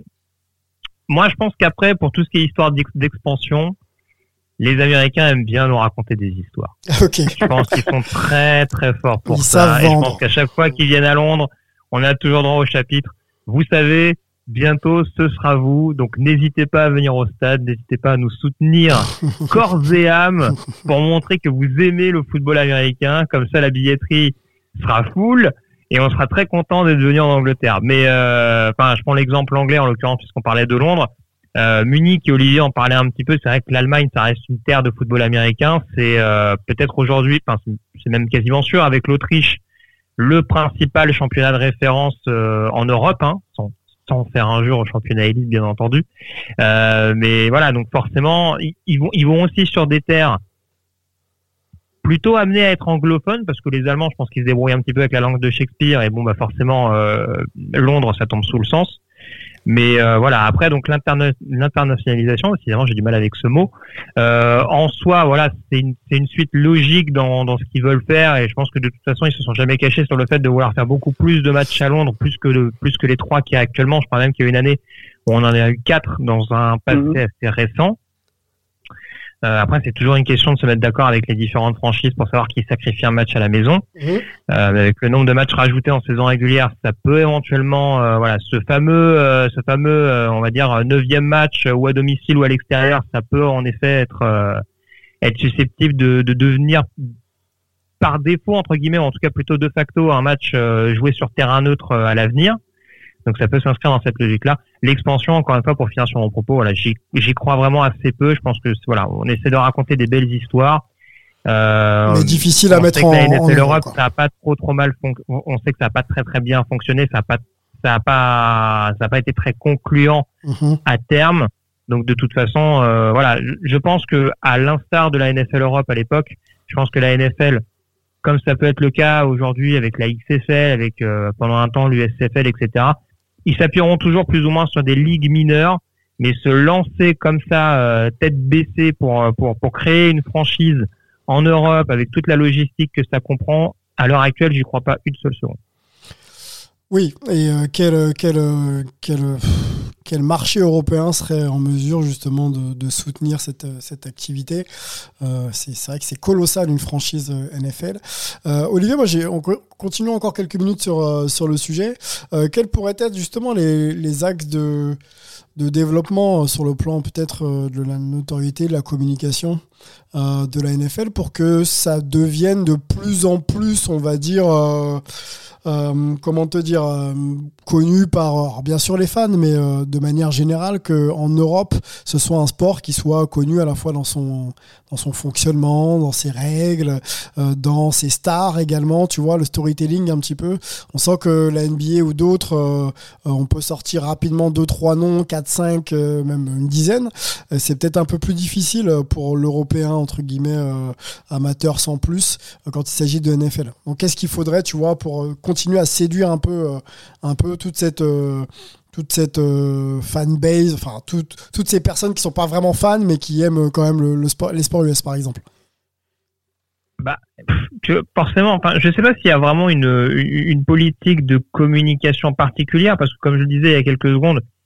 moi, je pense qu'après, pour tout ce qui est histoire d'expansion, les Américains aiment bien nous raconter des histoires. Okay. Je pense qu'ils sont très très forts pour ça. Et je pense qu'à chaque fois qu'ils viennent à Londres, on a toujours droit au chapitre. Vous savez, bientôt ce sera vous. Donc n'hésitez pas à venir au stade, n'hésitez pas à nous soutenir corps et âme pour montrer que vous aimez le football américain. Comme ça, la billetterie sera full et on sera très content d'être venu en Angleterre. Mais euh, enfin, je prends l'exemple anglais en l'occurrence puisqu'on parlait de Londres. Euh, Munich et Olivier en parlaient un petit peu. C'est vrai que l'Allemagne, ça reste une terre de football américain. C'est euh, peut-être aujourd'hui, enfin, c'est même quasiment sûr, avec l'Autriche, le principal championnat de référence euh, en Europe, hein, sans, sans, faire un jour au championnat élite, bien entendu. Euh, mais voilà, donc forcément, ils, vont, ils vont aussi sur des terres plutôt amenés à être anglophones parce que les Allemands, je pense qu'ils se débrouillent un petit peu avec la langue de Shakespeare et bon, bah forcément, Londres, ça tombe sous le sens. Mais euh, voilà, après donc l'internationalisation, évidemment j'ai du mal avec ce mot. Euh, en soi, voilà, c'est une, une, suite logique dans, dans ce qu'ils veulent faire et je pense que de toute façon ils se sont jamais cachés sur le fait de vouloir faire beaucoup plus de matchs à Londres, plus que le, plus que les trois qu'il y a actuellement. Je parle même qu'il y a une année où on en a eu quatre dans un passé mhm. assez récent. Euh, après, c'est toujours une question de se mettre d'accord avec les différentes franchises pour savoir qui sacrifie un match à la maison. Mhm. Euh, avec le nombre de matchs rajoutés en saison régulière, ça peut éventuellement, euh, voilà, ce fameux, euh, ce fameux, on va dire neuvième match ou à domicile ou à l'extérieur, ça peut en effet être être susceptible de, de, devenir par défaut entre guillemets, ou en tout cas plutôt de facto, un match joué sur terrain neutre à l'avenir. Donc ça peut s'inscrire dans cette logique-là. L'expansion, encore une fois, pour finir sur mon propos, voilà, j'y crois vraiment assez peu. Je pense que voilà, on essaie de raconter des belles histoires. Euh, mais difficile à mettre en, en Europe, ça a pas trop trop mal. On sait que ça a pas très très bien fonctionné. Ça a pas ça a pas ça a pas été très concluant mhm. à terme. Donc de toute façon, euh, voilà, je pense que à l'instar de la NFL Europe à l'époque, je pense que la NFL, comme ça peut être le cas aujourd'hui avec la XFL, avec euh, pendant un temps l'USFL, etc ils s'appuieront toujours plus ou moins sur des ligues mineures, mais se lancer comme ça, euh, tête baissée pour, euh, pour, pour créer une franchise en Europe avec toute la logistique que ça comprend, à l'heure actuelle, j'y crois pas une seule seconde. Oui, et euh, quel, quel, quel, quel marché européen serait en mesure justement de, soutenir cette, cette activité euh, C'est vrai que c'est colossal une franchise NFL. Euh, Olivier, moi continuons encore quelques minutes sur, le sujet. quels pourraient être justement les, axes de développement sur le plan peut-être de la notoriété, de la communication? De la NFL pour que ça devienne de plus en plus, on va dire, euh, comment te dire, euh, connu par bien sûr les fans, mais euh, de manière générale qu'en Europe, ce soit un sport qui soit connu à la fois dans son dans son fonctionnement, dans ses règles, dans ses stars également. Tu vois, le storytelling un petit peu. On sent que la NBA ou d'autres, on peut sortir rapidement deux trois noms, quatre cinq, même une dizaine. C'est peut-être un peu plus difficile pour entre guillemets amateur sans plus quand il s'agit de NFL. Donc qu'est-ce qu'il faudrait, tu vois, pour continuer à séduire un peu, euh, un peu toute cette euh, toute cette euh, fanbase, enfin toutes, toutes ces personnes qui sont pas vraiment fans mais qui aiment quand même le, sport, les sports US par exemple? Bah, forcément, enfin, je sais pas s'il y a vraiment une, une politique de communication particulière parce que comme je le disais il y a quelques secondes, je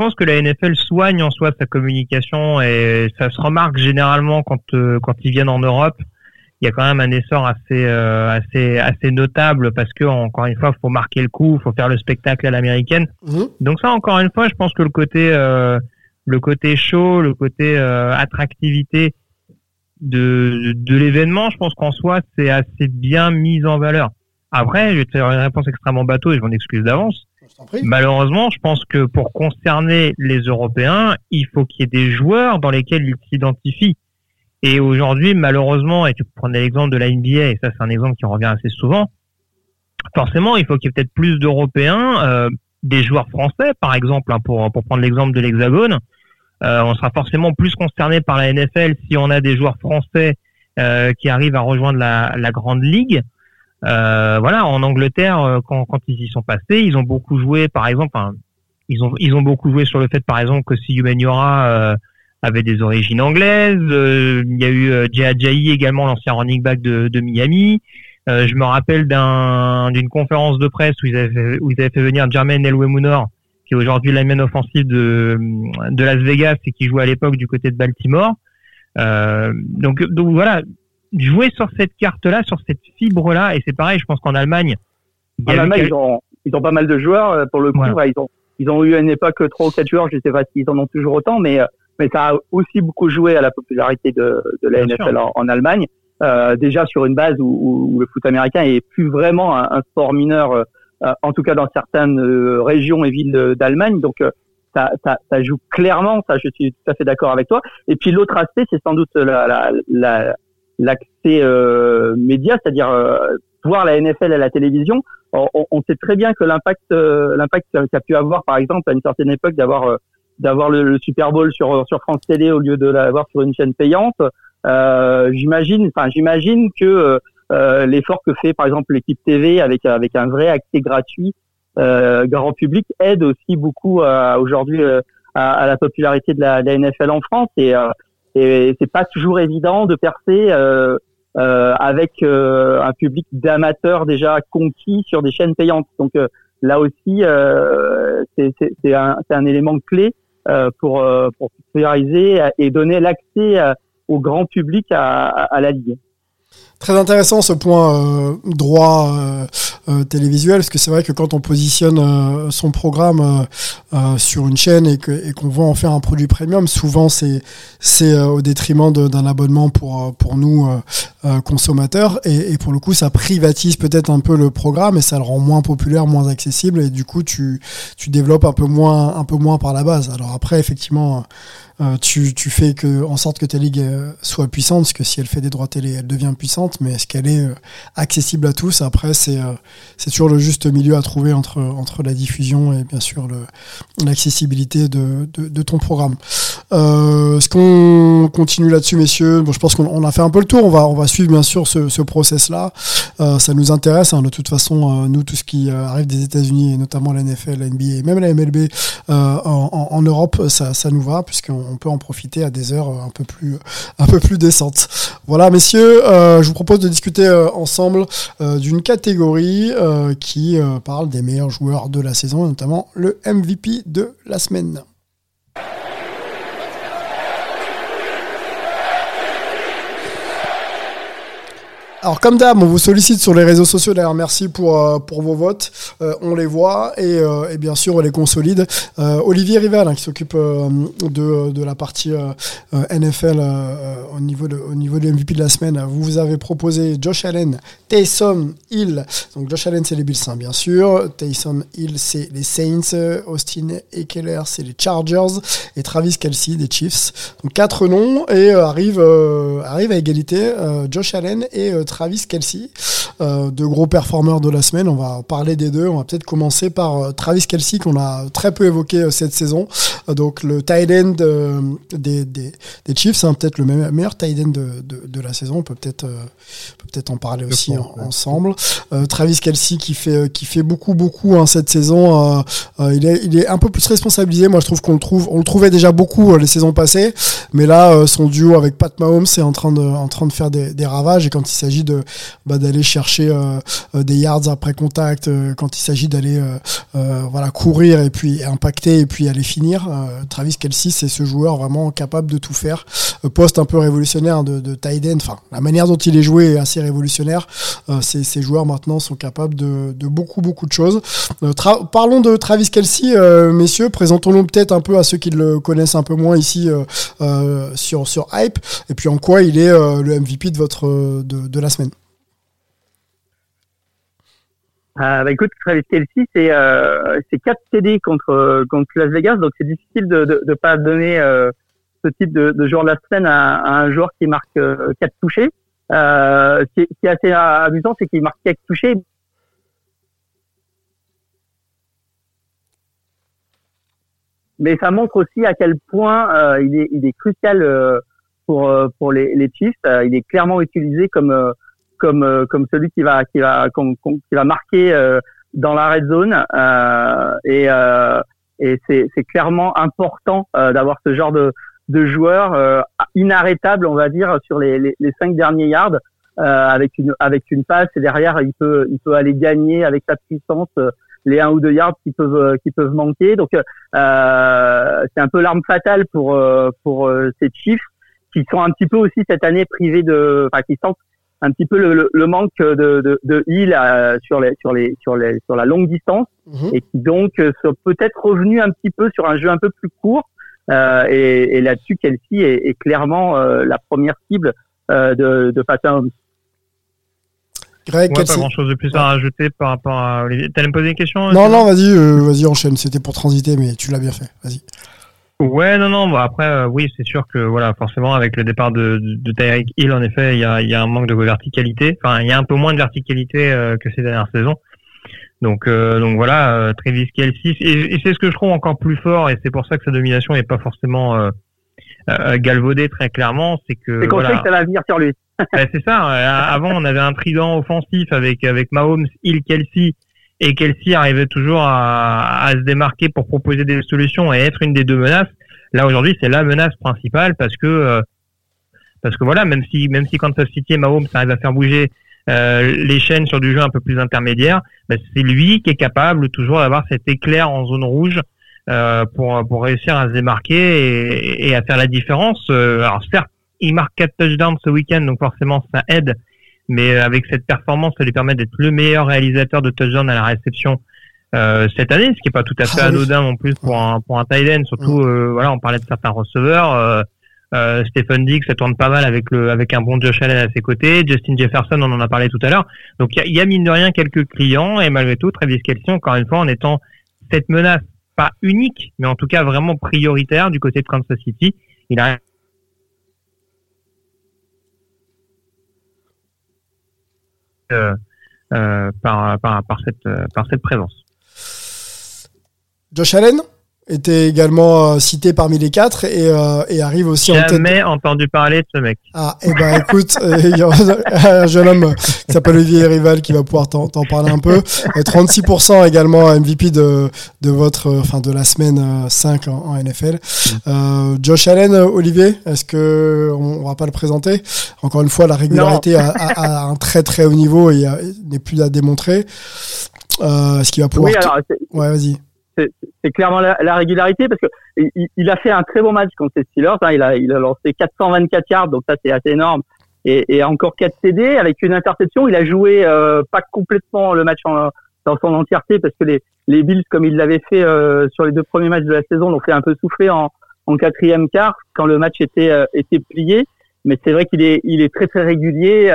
pense que la NFL soigne en soi sa communication et ça se remarque généralement quand quand ils viennent en Europe il y a quand même un essor assez euh, assez assez notable parce que encore une fois, faut marquer le coup, faut faire le spectacle à l'américaine. Mhm. Donc ça, encore une fois, je pense que le côté euh, le côté show, le côté euh, attractivité de de l'événement, je pense qu'en soi, c'est assez bien mis en valeur. Après, je vais te faire une réponse extrêmement bateau et je m'en excuse d'avance. Malheureusement, je pense que pour concerner les Européens, il faut qu'il y ait des joueurs dans lesquels ils s'identifient. Et aujourd'hui, malheureusement, et tu prenais l'exemple de la NBA, et ça c'est un exemple qui revient assez souvent, forcément, il faut qu'il y ait peut-être plus d'Européens, euh, des joueurs français, par exemple, hein, pour, pour prendre l'exemple de l'Hexagone. Euh, on sera forcément plus concerné par la NFL si on a des joueurs français euh, qui arrivent à rejoindre la, la grande ligue. Euh, voilà, en Angleterre, euh, quand, quand ils y sont passés, ils ont beaucoup joué, par exemple, ils ont ils ont beaucoup joué sur le fait, par exemple, que si Humaniora avait des origines anglaises. Euh, il y a eu euh, Jay également, l'ancien running back de, de Miami. Euh, je me rappelle d'un, d'une conférence de presse où ils avaient fait, où ils avaient fait venir Jermaine Elwemunor, qui est aujourd'hui la main offensive de, de Las Vegas et qui jouait à l'époque du côté de Baltimore. Euh, donc, donc voilà, jouer sur cette carte-là, sur cette fibre-là, et c'est pareil, je pense qu'en Allemagne, en Allemagne, ils, ont, ils ont pas mal de joueurs pour le coup. ils ont ils ont eu à une époque trois ou quatre joueurs, je sais pas s'ils en ont toujours autant, mais mais ça a aussi beaucoup joué à la popularité de, de la NFL en, Allemagne. Euh, déjà sur une base où, où, le foot américain est plus vraiment un, sport mineur, euh, en tout cas dans certaines euh, régions et villes d'Allemagne. Donc ça, ça, ça, joue clairement, ça je suis tout à fait d'accord avec toi. Et puis l'autre aspect, c'est sans doute l'accès la, la, euh, média, c'est-à-dire voir la NFL à la télévision. On, on sait très bien que l'impact l'impact qu'a pu avoir, par exemple, à une certaine époque, d'avoir d'avoir le, Super Bowl sur sur France Télé au lieu de l'avoir sur une chaîne payante. Euh, j'imagine, enfin j'imagine que euh, euh, l'effort que fait par exemple l'équipe TV avec avec un vrai accès gratuit euh, grand public aide aussi beaucoup aujourd'hui à, la popularité de la, NFL en France et et c'est pas toujours évident de percer avec un public d'amateurs déjà conquis sur des chaînes payantes. Donc là aussi, c'est un, un élément clé euh, pour, euh, pour populariser et donner l'accès euh, au grand public à, à la Ligue. Très intéressant ce point euh, droit euh, euh, télévisuel, parce que c'est vrai que quand on positionne son programme sur une chaîne et qu'on et veut en faire un produit premium, souvent c'est c'est au détriment d'un abonnement pour pour nous consommateurs, et, et, pour le coup ça privatise peut-être un peu le programme et ça le rend moins populaire, moins accessible, et du coup tu tu développes un peu moins un peu moins par la base. Alors après effectivement euh, tu, tu, fais que, en sorte que ta ligue euh, soit puissante, parce que si elle fait des droits télé, elle devient puissante, mais est-ce qu'elle est euh, accessible à tous? Après, c'est c'est toujours le juste milieu à trouver entre, entre la diffusion et bien sûr l'accessibilité de, de, ton programme. Est-ce qu'on continue là-dessus, messieurs? Bon, Je pense qu'on a fait un peu le tour. On va, on va suivre bien sûr ce, ce process-là. ça nous intéresse. Hein, de toute façon, nous, tout ce qui arrive des États-Unis, et notamment la NFL, la NBA et même la MLB en, Europe, ça, ça nous va, puisqu'on on peut en profiter à des heures un peu plus, un peu plus décentes. Voilà, messieurs, euh, je vous propose de discuter euh, ensemble euh, d'une catégorie qui parle des meilleurs joueurs de la saison, notamment le MVP de la semaine. Alors comme d'hab, on vous sollicite sur les réseaux sociaux. D'ailleurs, merci pour euh, pour vos votes. Euh, on les voit et, euh, et, bien sûr on les consolide. Olivier Rival hein, qui s'occupe de, de la partie NFL au niveau de au niveau du MVP de la semaine. Vous vous avez proposé Josh Allen, Taysom Hill. Donc Josh Allen c'est les Bills hein, bien sûr. Taysom Hill c'est les Saints. Austin Eckler c'est les Chargers et Travis Kelsey des Chiefs. Donc quatre noms et arrive arrive à égalité Josh Allen et Travis Kelsey, euh, deux gros performeurs de la semaine. On va parler des deux. On va peut-être commencer par euh, Travis Kelsey qu'on a très peu évoqué euh, cette saison. donc le tight end des, des, Chiefs, c'est hein, peut-être le meilleur tight end de, de, la saison. On peut peut-être peut en parler aussi ensemble. Travis Kelsey qui fait qui fait beaucoup beaucoup hein, cette saison. il est il est un peu plus responsabilisé. Moi je trouve qu'on le trouve on le trouvait déjà beaucoup les saisons passées, mais là son duo avec Pat Mahomes est en train de en train de faire des, des ravages et quand il s'agit de bah, d'aller chercher euh, euh, des yards après contact, euh, quand il s'agit d'aller voilà courir et puis impacter et puis aller finir. Travis Kelsey, c'est ce joueur vraiment capable de tout faire. poste un peu révolutionnaire de, de end. Enfin, la manière dont il est joué est assez révolutionnaire. ces, ces joueurs maintenant sont capables de, de beaucoup beaucoup de choses. parlons de Travis Kelsey, messieurs. Présentons-le peut-être un peu à ceux qui le connaissent un peu moins ici sur sur Hype. Et puis en quoi il est le MVP de votre de, de la semaine euh, bah écoute, Travis Kelsey, c'est euh, 4 TD contre contre Las Vegas, donc c'est difficile de, de pas donner euh, ce type de, de joueur de la semaine à, un joueur qui marque 4 euh, touchés. Euh, ce, qui, est assez amusant, c'est qu'il marque 4 touchés. Mais ça montre aussi à quel point euh, il, est, il est crucial pour pour les, les Chiefs. il est clairement utilisé comme comme euh, comme celui qui va qui va qui va marquer euh, dans la red zone euh, et et c'est clairement important d'avoir ce genre de de joueur inarrêtable on va dire sur les les, cinq derniers yards avec une avec une passe et derrière il peut il peut aller gagner avec sa puissance les un ou deux yards qui peuvent qui peuvent manquer donc euh, c'est un peu l'arme fatale pour pour ces Chiefs qui sont un petit peu aussi cette année privés de enfin qui sentent un petit peu le, le manque de, de, de Hill sur les sur les sur les sur la longue distance Mhm. et qui donc euh, sont peut-être revenus un petit peu sur un jeu un peu plus court. Euh, et, et là-dessus, Kelsey est, est clairement euh, la première cible euh, de, de Pat Mahomes. Greg, Ouais, pas grand chose de plus à rajouter par rapport à Olivier. T'allais me poser une question Non, non, vas-y, euh, vas-y, enchaîne. C'était pour transiter, mais tu l'as bien fait. Vas-y. Ouais, non, non. Bah après, euh, oui, c'est sûr que voilà, forcément, avec le départ de, de, de Tyreek Hill, en effet, il y a, il y a un manque de verticalité. Enfin, il y a un peu moins de verticalité euh, que ces dernières saisons. Donc, euh, donc voilà, euh, Travis Kelsey, et, et c'est ce que je trouve encore plus fort, et c'est pour ça que sa domination n'est pas forcément euh, euh, galvaudée très clairement, c'est que C'est qu'on sait que ça va venir sur lui. Ouais, c'est ça. Avant, on avait un trident offensif avec avec Mahomes, Hill, Kelsey, et Kelsey arrivait toujours à, à se démarquer pour proposer des solutions et être une des deux menaces. Là aujourd'hui, c'est la menace principale parce que euh, parce que voilà, même si même si Kansas City et Mahomes arrivent à faire bouger euh, les chaînes sur du jeu un peu plus intermédiaire, bah, c'est lui qui est capable toujours d'avoir cet éclair en zone rouge euh, pour pour réussir à se démarquer et, et à faire la différence. Euh, alors certes il marque 4 touchdowns ce week-end, donc forcément ça aide. Mais euh, avec cette performance, ça lui permet d'être le meilleur réalisateur de touchdowns à la réception euh, cette année, ce qui est pas tout à fait Ah oui. anodin non plus pour un pour un tight end. Surtout, euh, voilà, on parlait de certains receveurs. Euh, Stephen Diggs, ça tourne pas mal avec le avec un bon Josh Allen à ses côtés. Justin Jefferson, on en a parlé tout à l'heure. Donc il y a, il y a mine de rien quelques clients et malgré tout, Travis Kelce, encore une fois, en étant cette menace pas unique, mais en tout cas vraiment prioritaire du côté de Kansas City, il a euh, euh, par, par, par, cette, euh, par cette présence. Josh Allen? Était également euh, cité parmi les quatre et, euh, et arrive aussi en tête. Jamais entendu parler de ce mec. Ah, et ben écoute, euh, il y a un jeune homme qui s'appelle Olivier Rival qui va pouvoir t'en parler un peu. Euh, 36% également MVP de, de votre, enfin de la semaine euh, 5 en, en NFL. Euh, Josh Allen, Olivier, est-ce que on, on va pas le présenter? Encore une fois, la régularité à un très très haut niveau et euh, n'est plus à démontrer. Euh, est-ce qu'il va pouvoir Oui, alors c'est- Ouais, vas-y. C'est clairement la, la régularité parce que il, a fait un très bon match contre les Steelers. hein. il a lancé 424 yards, donc ça c'est assez énorme. Et, encore 4 CD avec une interception. Il a joué euh, pas complètement le match dans son entièreté parce que les Bills, comme il l'avait fait euh, sur les deux premiers matchs de la saison, l'ont fait un peu souffler en quatrième quart quand le match était euh, plié. Mais c'est vrai qu'il est très très régulier,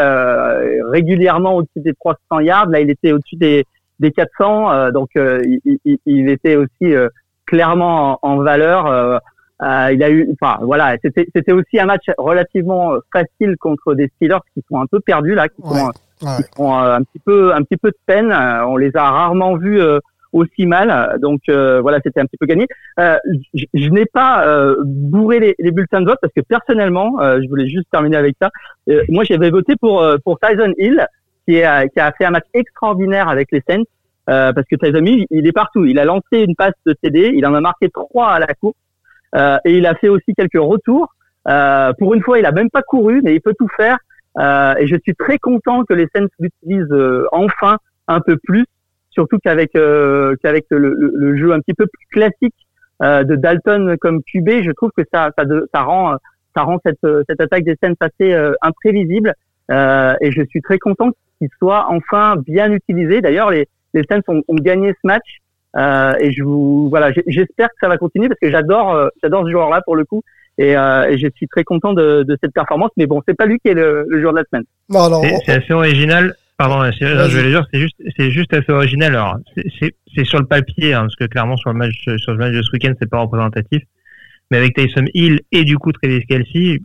régulièrement au-dessus des 300 yards. Là, il était au-dessus des des 400, euh, donc euh, il, il- il était aussi euh, clairement en, en valeur. euh, euh, il a eu, enfin voilà, c'était c'était aussi un match relativement facile contre des Steelers qui sont un peu perdus là, qui Ouais. sont, Ouais. qui ont euh, un petit peu un petit peu de peine. Euh, On les a rarement vus euh, aussi mal, donc euh, voilà, c'était un petit peu gagné. Euh, je je n'ai pas euh, bourré les, les bulletins de vote parce que personnellement, euh, je voulais juste terminer avec ça. Euh, moi, j'avais voté pour euh, pour Tyson Hill qui, est, euh, qui a fait un match extraordinaire avec les Saints. Euh, parce que Tyson Hill, il est partout. Il a lancé une passe de CD, il en a marqué trois à la course, euh, et il a fait aussi quelques retours. Euh, pour une fois, il a même pas couru, mais il peut tout faire. Euh, et je suis très content que les Saints l'utilisent euh, enfin un peu plus, surtout qu'avec qu'avec le, le- jeu un petit peu plus classique de Dalton comme QB, je trouve que ça ça, ça rend ça rend cette cette attaque des Saints assez imprévisible. Euh, et je suis très content qu'il soit enfin bien utilisé. D'ailleurs, les les Saints ont, ont gagné ce match. Euh, et je vous voilà, j'espère que ça va continuer parce que j'adore euh, j'adore ce joueur-là pour le coup. Et, euh, et je suis très content de, de cette performance. Mais bon, c'est pas lui qui est le, le joueur de la semaine. Non, C'est c'est assez original. Pardon, c'est- je vais le dire, c'est juste, c'est juste assez original. Alors, c'est- c'est c'est sur le papier, hein, parce que clairement sur le match, sur le match de ce week-end, c'est pas représentatif. Mais avec Tyson Hill et du coup Travis Kelsey,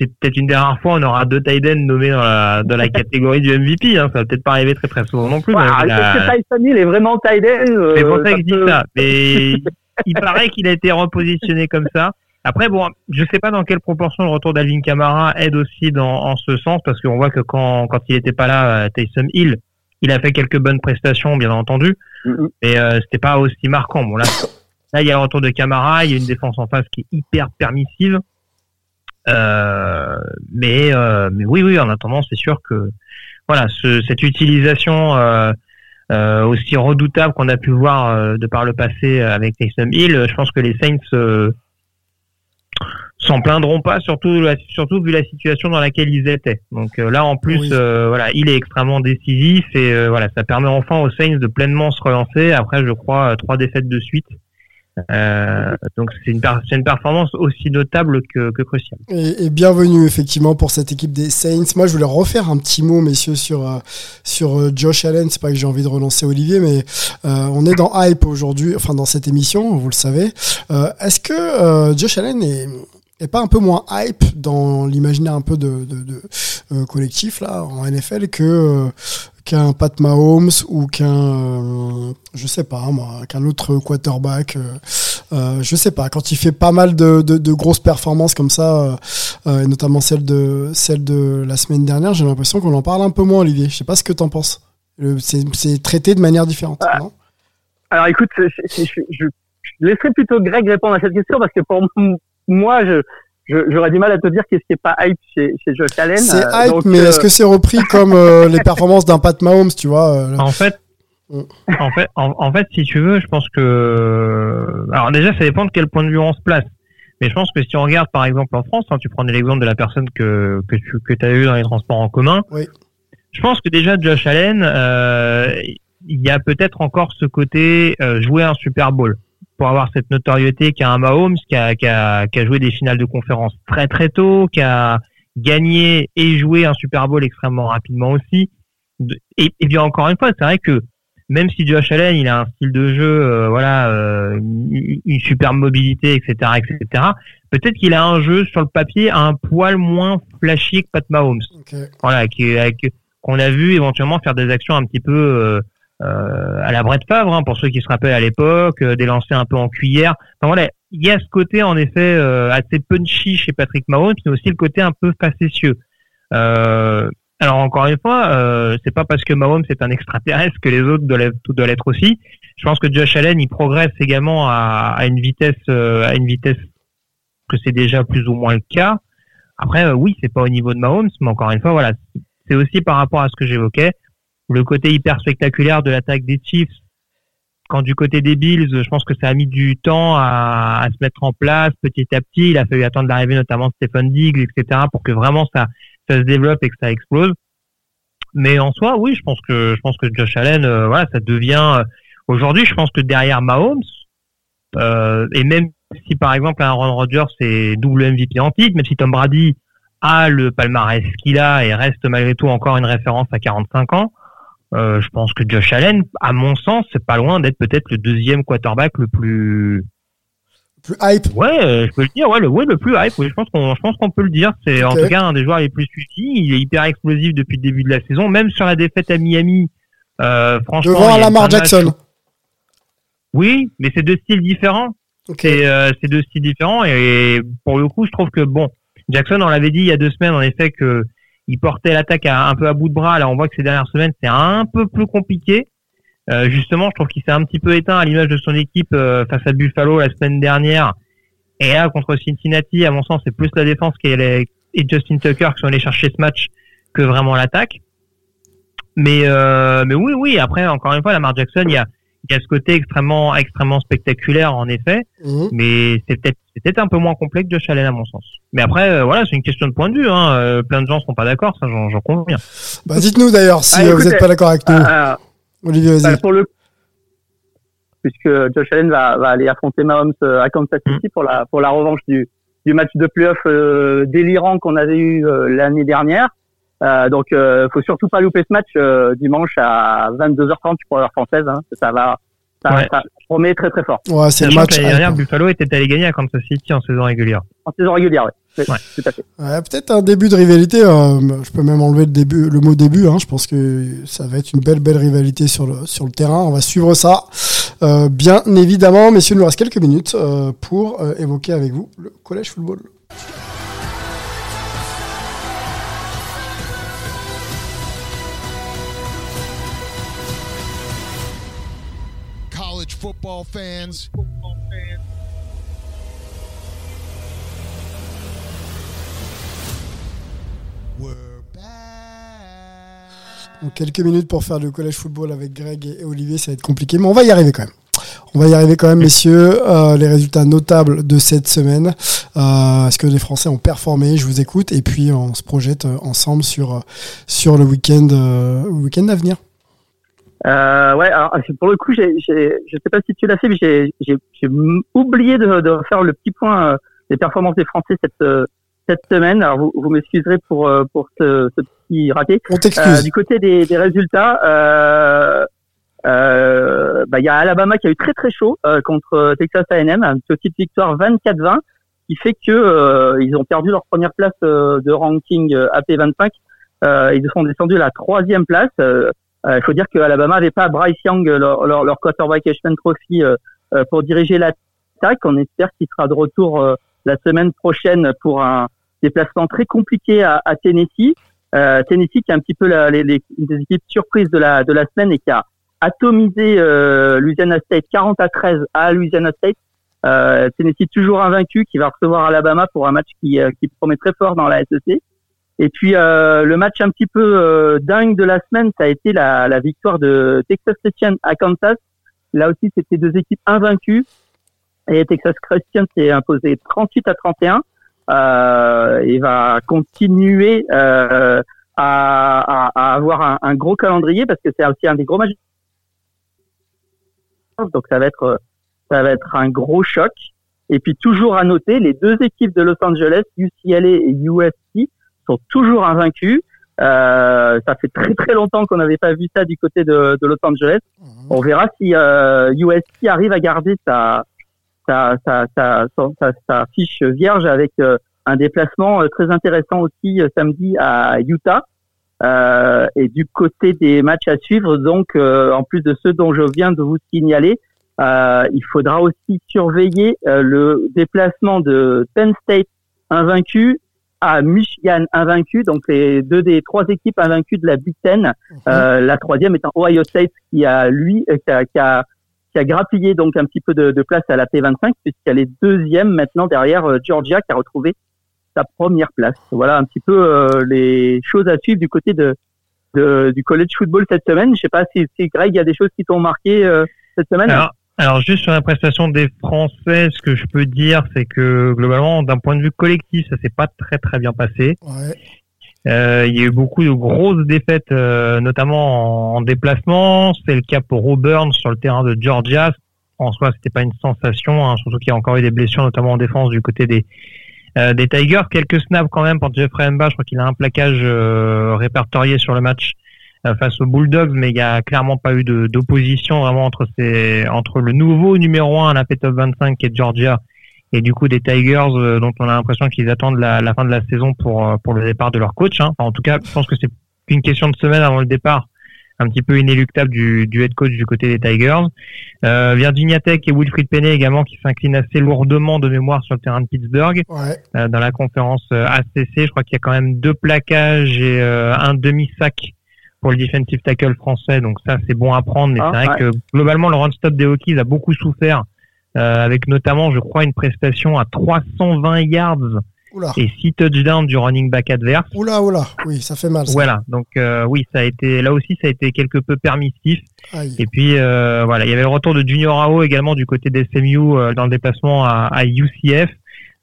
c'est peut-être une des rares fois on aura deux ends nommés dans la, dans la catégorie du MVP. Hein. Ça va peut-être pas arriver très très souvent non plus. mais la- Est-ce que Tyson Hill est vraiment end euh, C'est pour ça que je dis ça. Mais il paraît qu'il a été repositionné comme ça. Après, bon, je sais pas dans quelle proportion le retour d'Alvin Kamara aide aussi dans, en ce sens, parce qu'on voit que quand, quand il était pas là, euh, Tyson Hill, il a fait quelques bonnes prestations, bien entendu, Mhm. mais euh, c'était pas aussi marquant. Bon, là, là, il y a le retour de Kamara, il y a une défense en face qui est hyper permissive. Euh, mais, euh, mais oui, oui, en attendant, c'est sûr que voilà, ce, cette utilisation euh, aussi redoutable qu'on a pu voir de par le passé avec Taysom Hill, je pense que les Saints s'en plaindront pas, surtout surtout vu la situation dans laquelle ils étaient. Donc euh, là en plus, euh, voilà, il est extrêmement décisif et euh, voilà, ça permet enfin aux Saints de pleinement se relancer. Après, je crois trois défaites de suite. Donc c'est une, performance aussi notable que, que cruciale. Et, bienvenue effectivement pour cette équipe des Saints. Moi je voulais refaire un petit mot messieurs sur sur Josh Allen. C'est pas que j'ai envie de relancer Olivier, mais on est dans hype aujourd'hui, enfin dans cette émission, vous le savez. Est-ce que Josh Allen est et pas un peu moins hype dans l'imaginaire un peu de, de, de euh, collectif là en NFL que euh, qu'un Pat Mahomes ou qu'un euh, je sais pas moi qu'un autre quarterback je sais pas. Quand il fait pas mal de, de, de grosses performances comme ça et notamment celle de celle de la semaine dernière j'ai l'impression qu'on en parle un peu moins Olivier. Je sais pas ce que t'en penses. C'est traité de manière différente ah. non? Alors écoute je, je, je, laisserai plutôt Greg répondre à cette question parce que pour moi, je, j'aurais du mal à te dire qu'est-ce qui est pas hype chez, chez Josh Allen. C'est euh, hype, mais est-ce euh, que c'est repris comme euh, les performances d'un Pat Mahomes, tu vois En fait, mm. en fait, en, fait, si tu veux, je pense que, alors déjà, ça dépend de quel point de vue on se place. Mais je pense que si on regarde, par exemple, en France, hein, tu prenais l'exemple de la personne que que tu que as eu dans les transports en commun. Oui. Je pense que déjà Josh Allen, il y a peut-être encore ce côté jouer un Super Bowl pour avoir cette notoriété qu'a un Mahomes, qui a, qui, a, qui a joué des finales de conférence très très tôt, qui a gagné et joué un Super Bowl extrêmement rapidement aussi. Et, et bien encore une fois, c'est vrai que même si Josh Allen, il a un style de jeu, euh, voilà, euh, une, super mobilité, etc., etc. Peut-être qu'il a un jeu sur le papier un poil moins flashy que Pat Mahomes. Voilà, qu'on a vu éventuellement faire des actions un petit peu euh, à la Brett Favre, hein, pour ceux qui se rappellent à l'époque, euh, des lancers un peu en cuillère. Enfin voilà, il y a ce côté en effet euh, assez punchy chez Patrick Mahomes, mais aussi le côté un peu facétieux. alors encore une fois, c'est pas parce que Mahomes est un extraterrestre que les autres doivent, l'être aussi. Je pense que Josh Allen il progresse également à, à une vitesse à une vitesse que c'est déjà plus ou moins le cas. Après oui, c'est pas au niveau de Mahomes, mais encore une fois voilà, c'est aussi par rapport à ce que j'évoquais le côté hyper spectaculaire de l'attaque des Chiefs, quand du côté des Bills, je pense que ça a mis du temps à, se mettre en place petit à petit. Il a fallu attendre l'arrivée notamment de Stephen Diggs, etc., pour que vraiment ça, ça se développe et que ça explose. Mais en soi, oui, je pense que je pense que Josh Allen, euh, voilà, ça devient euh, aujourd'hui. Je pense que derrière Mahomes, euh, et même si par exemple Aaron Rodgers est double MVP en titre, même si Tom Brady a le palmarès qu'il a et reste malgré tout encore une référence à 45 ans, je pense que Josh Allen, à mon sens, c'est pas loin d'être peut-être le deuxième quarterback le plus plus hype. Ouais, euh, je peux le dire. Ouais, le, ouais, le plus hype. Oui, je pense qu'on, je pense qu'on peut le dire. C'est en tout cas un des joueurs les plus suivis. Il est hyper explosif depuis le début de la saison, même sur la défaite à Miami. Euh, franchement, devant Lamar Jackson. Oui, mais c'est deux styles différents. C'est, euh, c'est deux styles différents et pour le coup, je trouve que bon, Jackson, on l'avait dit il y a deux semaines en effet que il portait l'attaque un peu à bout de bras. Là, on voit que ces dernières semaines, c'est un peu plus compliqué. Euh, justement, je trouve qu'il s'est un petit peu éteint à l'image de son équipe euh, face à Buffalo la semaine dernière. Et là, contre Cincinnati, à mon sens, c'est plus la défense qui est et Justin Tucker qui sont allés chercher ce match que vraiment l'attaque. Mais euh, mais oui, oui. Après, encore une fois, Lamar Jackson, il y a il y a ce côté extrêmement extrêmement spectaculaire en effet, mhm. mais c'est peut-être peut-être un peu moins complet que Josh Allen à mon sens. Mais après euh, voilà, c'est une question de point de vue. Hein. Euh, plein de gens sont pas d'accord, ça j'en conviens. Bah, dites-nous d'ailleurs si ah, vous n'êtes pas d'accord avec nous. Ah, Olivier, vas-y. Bah, pour le puisque Josh Allen va, va aller affronter Mahomes euh, à Kansas City mm. pour la pour la revanche du du match de playoff délirant qu'on avait eu l'année dernière. Euh, donc, euh, faut surtout pas louper ce match euh, dimanche à 22h30 pour l'heure française. Hein. Ça va, ça, ouais. ça, promet très très fort. Ouais, c'est le match. L'année dernière, Buffalo était allé gagner à Kansas City en saison régulière. En saison régulière, oui. Ouais. Tout à fait. Ouais, peut-être un début de rivalité. Euh, je peux même enlever le début, le mot début. Hein. Je pense que ça va être une belle belle rivalité sur le sur le terrain. On va suivre ça, euh, bien évidemment, messieurs. Il nous reste quelques minutes euh, pour évoquer avec vous le collège football. Fans. quelques minutes pour faire le collège football avec Greg et Olivier, ça va être compliqué, mais on va y arriver quand même. On va y arriver quand même, messieurs. Euh, les résultats notables de cette semaine. Euh, Est-ce que les Français ont performé? Je vous écoute. Et puis, on se projette euh, ensemble sur, sur le week-end euh, à venir. Euh, ouais, alors pour le coup, j'ai, j'ai, je sais pas si tu l'as fait, mais j'ai, j'ai, j'ai oublié de, de faire le petit point des performances des Français cette cette semaine. Alors vous, vous m'excuserez pour pour ce, ce petit raté. On t'excuse. du côté des, des résultats, euh, euh, bah, il y a Alabama qui a eu très très chaud euh, contre Texas A&M, une petite victoire 24-20 qui fait que euh, ils ont perdu leur première place euh, de ranking AP25. ils sont descendus à la troisième place. Il faut dire que Alabama n'avait pas Bryce Young, leur, leur, leur quarterback Trophy, pour diriger l'attaque. On espère qu'il sera de retour la semaine prochaine pour un déplacement très compliqué à, à Tennessee. Euh, Tennessee qui est un petit peu la, les, les, des équipes surprises de la, de la semaine et qui a atomisé euh, Louisiana State 40 à 13 à Louisiana State. Euh, Tennessee toujours invaincu qui va recevoir Alabama pour un match qui, euh, qui promet très fort dans la SEC. Et puis euh, le match un petit peu euh, dingue de la semaine, ça a été la, la victoire de Texas Christian à Kansas. Là aussi, c'était deux équipes invaincues. Et Texas Christian s'est imposé 38 à 31. Euh, et va continuer euh, à, à, à, avoir un, un, gros calendrier parce que c'est aussi un des gros matchs donc ça va être ça va être un gros choc. Et puis toujours à noter, les deux équipes de Los Angeles, UCLA et USC, sont toujours invaincus. Euh, ça fait très très longtemps qu'on n'avait pas vu ça du côté de, de Los Angeles. Mhm. On verra si euh, USC arrive à garder sa sa, sa, sa, sa, sa fiche vierge avec euh, un déplacement euh, très intéressant aussi euh, samedi à Utah. Euh, et du côté des matchs à suivre, donc en plus de ceux dont je viens de vous signaler, euh, il faudra aussi surveiller euh, le déplacement de Penn State invaincu à Michigan invaincu, donc les deux des trois équipes invaincues de la Big Ten. Mhm. Euh, la troisième étant Ohio State qui a lui qui a, qui a, qui a grappillé donc un petit peu de, de place à la P25 puisqu'elle est deuxième maintenant derrière Georgia qui a retrouvé sa première place. Voilà un petit peu les choses à suivre du côté de, de, du college football cette semaine. Je sais pas si, si Greg, il y a des choses qui t'ont marqué cette semaine. Alors juste sur la prestation des Français, ce que je peux dire, c'est que globalement, d'un point de vue collectif, ça s'est pas très très bien passé. Ouais. Euh, il y a eu beaucoup de grosses défaites, euh, notamment en, déplacement. C'est le cas pour Auburn sur le terrain de Georgia. En soi, c'était pas une sensation, hein, surtout qu'il y a encore eu des blessures, notamment en défense du côté des euh, des Tigers. Quelques snaps quand même pour Jeffrey Mba. Je crois qu'il a un plaquage euh, répertorié sur le match face aux Bulldogs, mais il n'y a clairement pas eu d'opposition vraiment entre ces, entre le nouveau numéro 1 à la P-Top 25 qui est Georgia et du coup des Tigers euh, dont on a l'impression qu'ils attendent la, la, fin de la saison pour euh, pour le départ de leur coach. Hein. Enfin, en tout cas, je pense que c'est qu'une question de semaine avant le départ un petit peu inéluctable du, du head coach du côté des Tigers. Euh, Virginia Tech et Wilfried Penney également qui s'inclinent assez lourdement de mémoire sur le terrain de Pittsburgh. Ouais. Euh, dans la conférence ACC, je crois qu'il y a quand même deux plaquages et un demi-sac pour le defensive tackle français, donc ça c'est bon à prendre. Mais ah, c'est vrai que globalement le run stop des Hokies a beaucoup souffert, euh, avec notamment, je crois, une prestation à 320 yards oula. et 6 touchdowns du running back adverse. Oula, oula, oui, ça fait mal. Ça. Voilà, donc euh, oui, ça a été là aussi, ça a été quelque peu permissif. Aïe. Et puis euh, voilà, il y avait le retour de Junior Ao également du côté des SMU euh, dans le déplacement à, à UCF.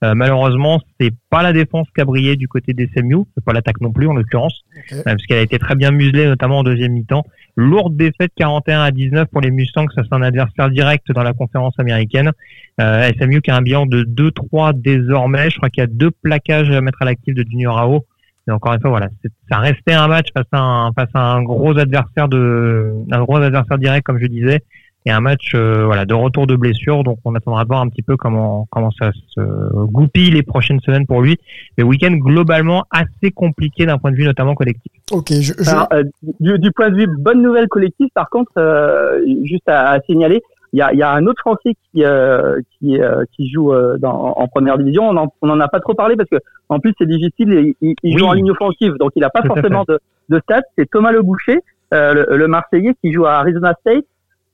Euh, malheureusement, c'est pas la défense qui a brillé du côté des SMU, c'est pas l'attaque non plus en l'occurrence, okay. parce qu'elle a été très bien muselée, notamment en deuxième mi-temps. Lourde défaite 41 à 19 pour les Mustangs, ça c'est un adversaire direct dans la conférence américaine. Euh, SMU qui a un bilan de 2-3 désormais, je crois qu'il y a deux plaquages à mettre à l'actif de Junior Ao. Et encore une fois, voilà, ça restait un match face à un, face à un gros adversaire de, un gros adversaire direct, comme je disais et un match euh, voilà de retour de blessure. Donc on attendra de voir un petit peu comment comment ça se goupille les prochaines semaines pour lui. Mais week-end globalement assez compliqué d'un point de vue notamment collectif. Ok. Je, je... Alors, euh, du, du, point de vue bonne nouvelle collective, par contre, euh, juste à, à signaler. Il y a, y a, un autre Français qui euh, qui, euh, qui joue euh, dans, en première division. On en, on en a pas trop parlé parce que en plus c'est difficile. Il, il oui. joue en ligne offensive, donc il n'a pas Tout forcément de, de stats. C'est Thomas Le Boucher, le, le Marseillais, qui joue à Arizona State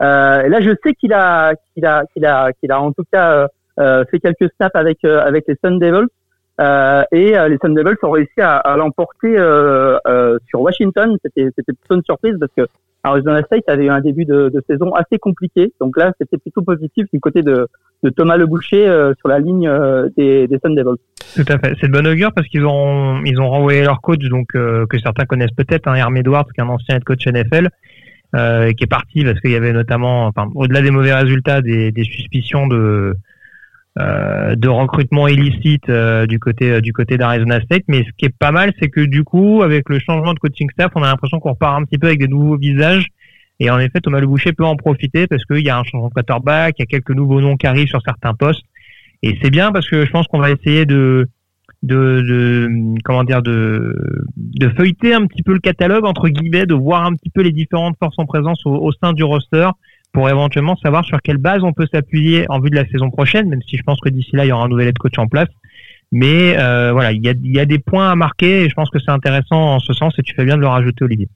euh, là, je sais qu'il a, qu'il a, qu'il a, qu'il a en tout cas euh, euh fait quelques snaps avec les Sun Devils. Et les Sun Devils ont réussi à, l'emporter sur Washington. C'était plutôt une surprise parce que Arizona State avait eu un début de, saison assez compliqué. Donc là, c'était plutôt positif du côté de, Thomas Le Boucher sur la ligne des, Sun Devils. Tout à fait. C'est de bonne augure parce qu'ils ont ils ont renvoyé leur coach donc que certains connaissent peut-être, hein, Herm Edwards, qui est un ancien head coach NFL, qui est parti parce qu'il y avait notamment, enfin, au-delà des mauvais résultats, des, des suspicions de de recrutement illicite du côté du côté d'Arizona State. Mais ce qui est pas mal, c'est que du coup, avec le changement de coaching staff, on a l'impression qu'on repart un petit peu avec des nouveaux visages et en effet, Thomas Le Boucher peut en profiter parce qu'il y a un changement de quarterback, il y a quelques nouveaux noms qui arrivent sur certains postes. Et c'est bien parce que je pense qu'on va essayer de, de, de, comment dire, de, de feuilleter un petit peu le catalogue entre guillemets, de voir un petit peu les différentes forces en présence au, sein du roster pour éventuellement savoir sur quelle base on peut s'appuyer en vue de la saison prochaine, même si je pense que d'ici là il y aura un nouvel head coach en place. Mais euh, voilà, il y a, il y a des points à marquer et je pense que c'est intéressant en ce sens et tu fais bien de le rajouter, Olivier.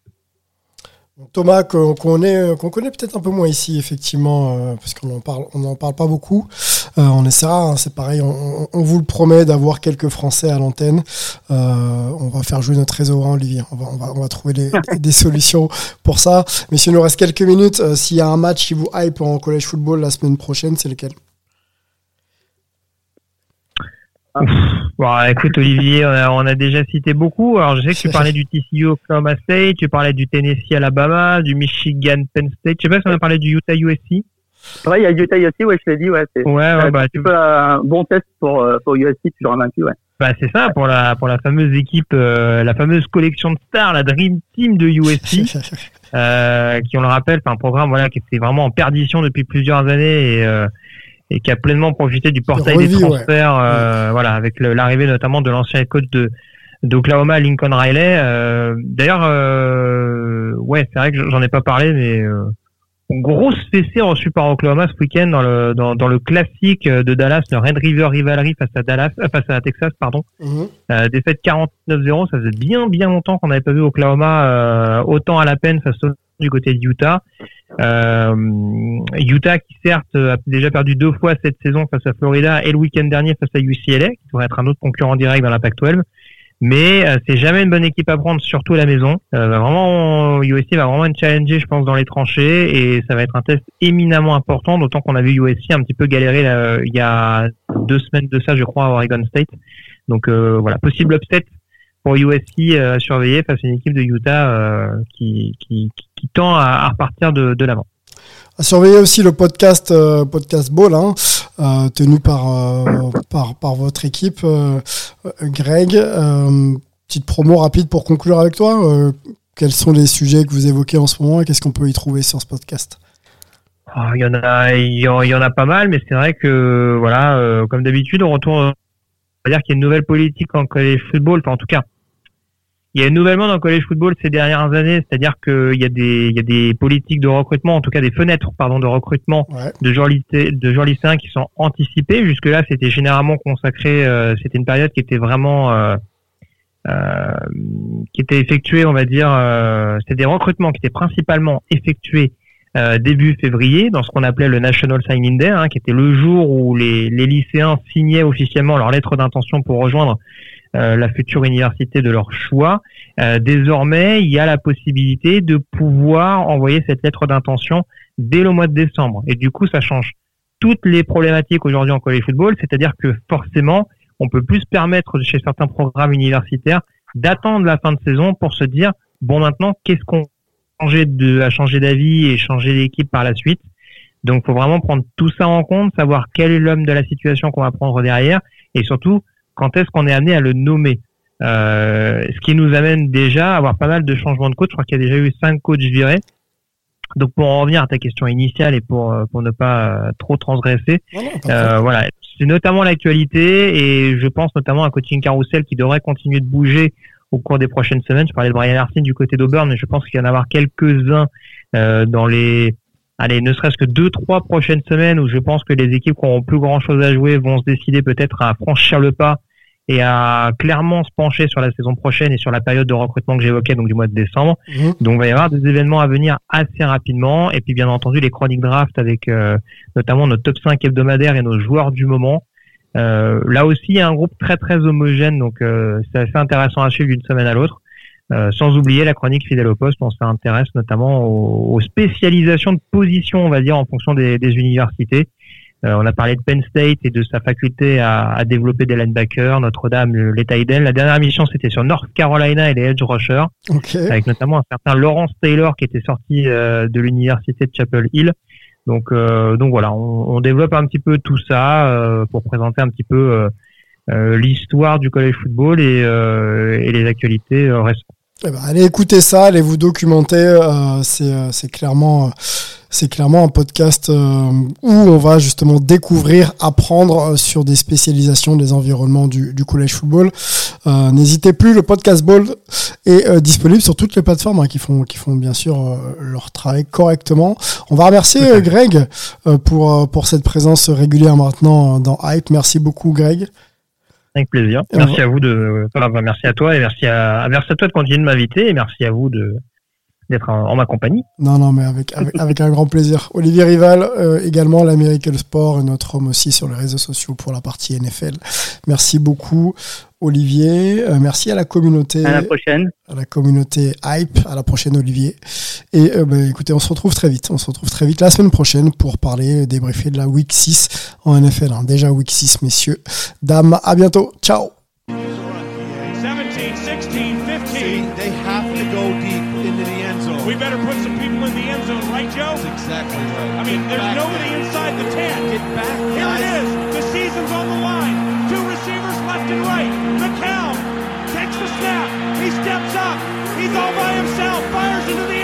Thomas, qu'on connaît, qu'on connaît peut-être un peu moins ici, effectivement, euh, parce qu'on en parle, on n'en parle pas beaucoup. Euh, on essaiera, hein, c'est pareil, on, vous le promet d'avoir quelques Français à l'antenne. Euh, on va faire jouer notre réseau, hein, Olivier. On va, on va, on va trouver des solutions pour ça. Mais s'il nous reste quelques minutes, s'il y a un match qui vous hype en collège football la semaine prochaine, c'est lequel? Bon, écoute Olivier, on a, déjà cité beaucoup. Alors je sais que tu parlais du TCU Oklahoma State, tu parlais du Tennessee Alabama, du Michigan Penn State. Je sais pas si on a parlé du Utah USC. Ouais, il y a Utah USC, ouais, je l'ai dit, ouais. C'est ouais, ouais, bah, tu... un bon test pour euh, pour USC, tu l'auras vaincu, ouais. Bah c'est ça pour la pour la fameuse équipe, euh, la fameuse collection de stars, la Dream Team de USC, euh, qui on le rappelle, c'est un programme voilà qui était vraiment en perdition depuis plusieurs années et et qui a pleinement profité du portail des transferts, euh, voilà, avec l'arrivée notamment de l'ancien coach de d'Oklahoma, Lincoln Riley. Euh, D'ailleurs, euh, ouais, c'est vrai que j'en ai pas parlé, mais euh, grosse fessée reçue par Oklahoma ce week-end dans le dans, dans, le classique de Dallas, le Red River Rivalry face à Dallas, euh, face à Texas, pardon. Mm défaite 49-0, ça faisait bien bien longtemps qu'on n'avait pas vu Oklahoma autant à la peine face du côté de Utah. Euh, Utah qui certes a déjà perdu deux fois cette saison face à Florida et le week-end dernier face à UCLA, qui pourrait être un autre concurrent direct dans la Pac-12. Mais euh, c'est jamais une bonne équipe à prendre, surtout à la maison. Euh, vraiment, USC va vraiment être challenger, je pense, dans les tranchées, et ça va être un test éminemment important, d'autant qu'on a vu USC un petit peu galérer il y a deux semaines de ça, je crois, à Oregon State. Donc voilà, possible upset pour USC à surveiller face à une équipe de Utah qui, qui, qui tend à, repartir de, de l'avant. À surveiller aussi le podcast euh, podcast Ball, hein, euh, tenu par, euh, par par votre équipe, Greg. petite promo rapide pour conclure avec toi. quels sont les sujets que vous évoquez en ce moment et qu'est-ce qu'on peut y trouver sur ce podcast? Ah, il y en a, il y en a pas mal, mais c'est vrai que voilà, comme d'habitude, on retourne. On va dire qu'il y a une nouvelle politique en college football, enfin en tout cas, il y a un nouvellement dans le college football ces dernières années, c'est-à-dire qu'il y a des il y a des politiques de recrutement, en tout cas des fenêtres pardon de recrutement de joueurs de joueurs lycéens qui sont anticipées. Jusque là, c'était généralement consacré, euh, c'était une période qui était vraiment euh, euh, qui était effectuée, on va dire, euh, c'était des recrutements qui étaient principalement effectués euh, début février dans ce qu'on appelait le National Signing Day, hein, qui était le jour où les, les lycéens signaient officiellement leur lettre d'intention pour rejoindre la future université de leur choix. Euh, désormais, il y a la possibilité de pouvoir envoyer cette lettre d'intention dès le mois de décembre. Et du coup, ça change toutes les problématiques aujourd'hui en college football, c'est-à-dire que forcément, on peut plus se permettre chez certains programmes universitaires d'attendre la fin de saison pour se dire bon maintenant qu'est-ce qu'on changer de à changer d'avis et changer d'équipe par la suite? Donc, faut vraiment prendre tout ça en compte, savoir quel est l'homme de la situation qu'on va prendre derrière, et surtout quand est-ce qu'on est amené à le nommer. Euh, ce qui nous amène déjà à avoir pas mal de changements de coach. Je crois qu'il y a déjà eu cinq coachs virés. Donc pour en revenir à ta question initiale et pour euh, pour ne pas euh, trop transgresser, euh, voilà, c'est notamment l'actualité et je pense notamment à coaching carousel qui devrait continuer de bouger au cours des prochaines semaines. Je parlais de Brian Arsene du côté d'Auburn, mais je pense qu'il y en a avoir quelques-uns euh, dans les allez, ne serait-ce que deux, trois prochaines semaines où je pense que les équipes qui auront plus grand chose à jouer vont se décider peut-être à franchir le pas et à clairement se pencher sur la saison prochaine et sur la période de recrutement que j'évoquais, donc du mois de décembre. Mhm. Donc il va y avoir des événements à venir assez rapidement. Et puis bien entendu les chroniques draft avec euh, notamment notre top 5 hebdomadaire et nos joueurs du moment. Euh, là aussi, il y a un groupe très très homogène, donc euh, c'est assez intéressant à suivre d'une semaine à l'autre. sans oublier la chronique fidèle au poste, on s'intéresse notamment aux, spécialisations de position, on va dire, en fonction des, des universités. Euh, on a parlé de Penn State et de sa faculté à, à développer des linebackers, Notre-Dame, les Tiden. La dernière mission, c'était sur North Carolina et les edge rushers, avec notamment un certain Lawrence Taylor qui était sorti euh, de l'université de Chapel Hill. Donc, euh, donc voilà, on, on, développe un petit peu tout ça pour présenter un petit peu l'histoire du college football et, et les actualités récentes. Eh ben, allez écouter ça, allez vous documenter. c'est clairement c'est clairement un podcast euh, où on va justement découvrir, apprendre euh, sur des spécialisations des environnements du, du collège football. Euh, N'hésitez plus, le podcast Ball est euh, disponible sur toutes les plateformes hein, qui font qui font bien sûr leur travail correctement. On va remercier Greg pour pour cette présence régulière maintenant dans Hype. Merci beaucoup Greg. Avec plaisir. Merci à vous de, merci à toi et merci à, merci à toi de continuer de m'inviter et merci à vous de, d'être en, ma compagnie. Non, non, mais avec, avec, un grand plaisir. Olivier Rival, euh, également l'Amérique le Sport, notre homme aussi sur les réseaux sociaux pour la partie NFL. Merci beaucoup, Olivier. Euh, merci à la communauté. À la prochaine. À la communauté Hype. À la prochaine, Olivier. Et euh, bah, écoutez, on se retrouve très vite. On se retrouve très vite la semaine prochaine pour parler, débriefer de la Week 6 en NFL. Hein. Déjà Week 6, messieurs. Dames, à bientôt. Ciao. 17, 16, 15. We better put some people in the end zone, right, Joe? That's exactly right. I mean, Get there's nobody there. inside the 10. Get back. Here nice. it is. The season's on the line. Two receivers left and right. McCown takes the snap. He steps up. He's all by himself. Fires into the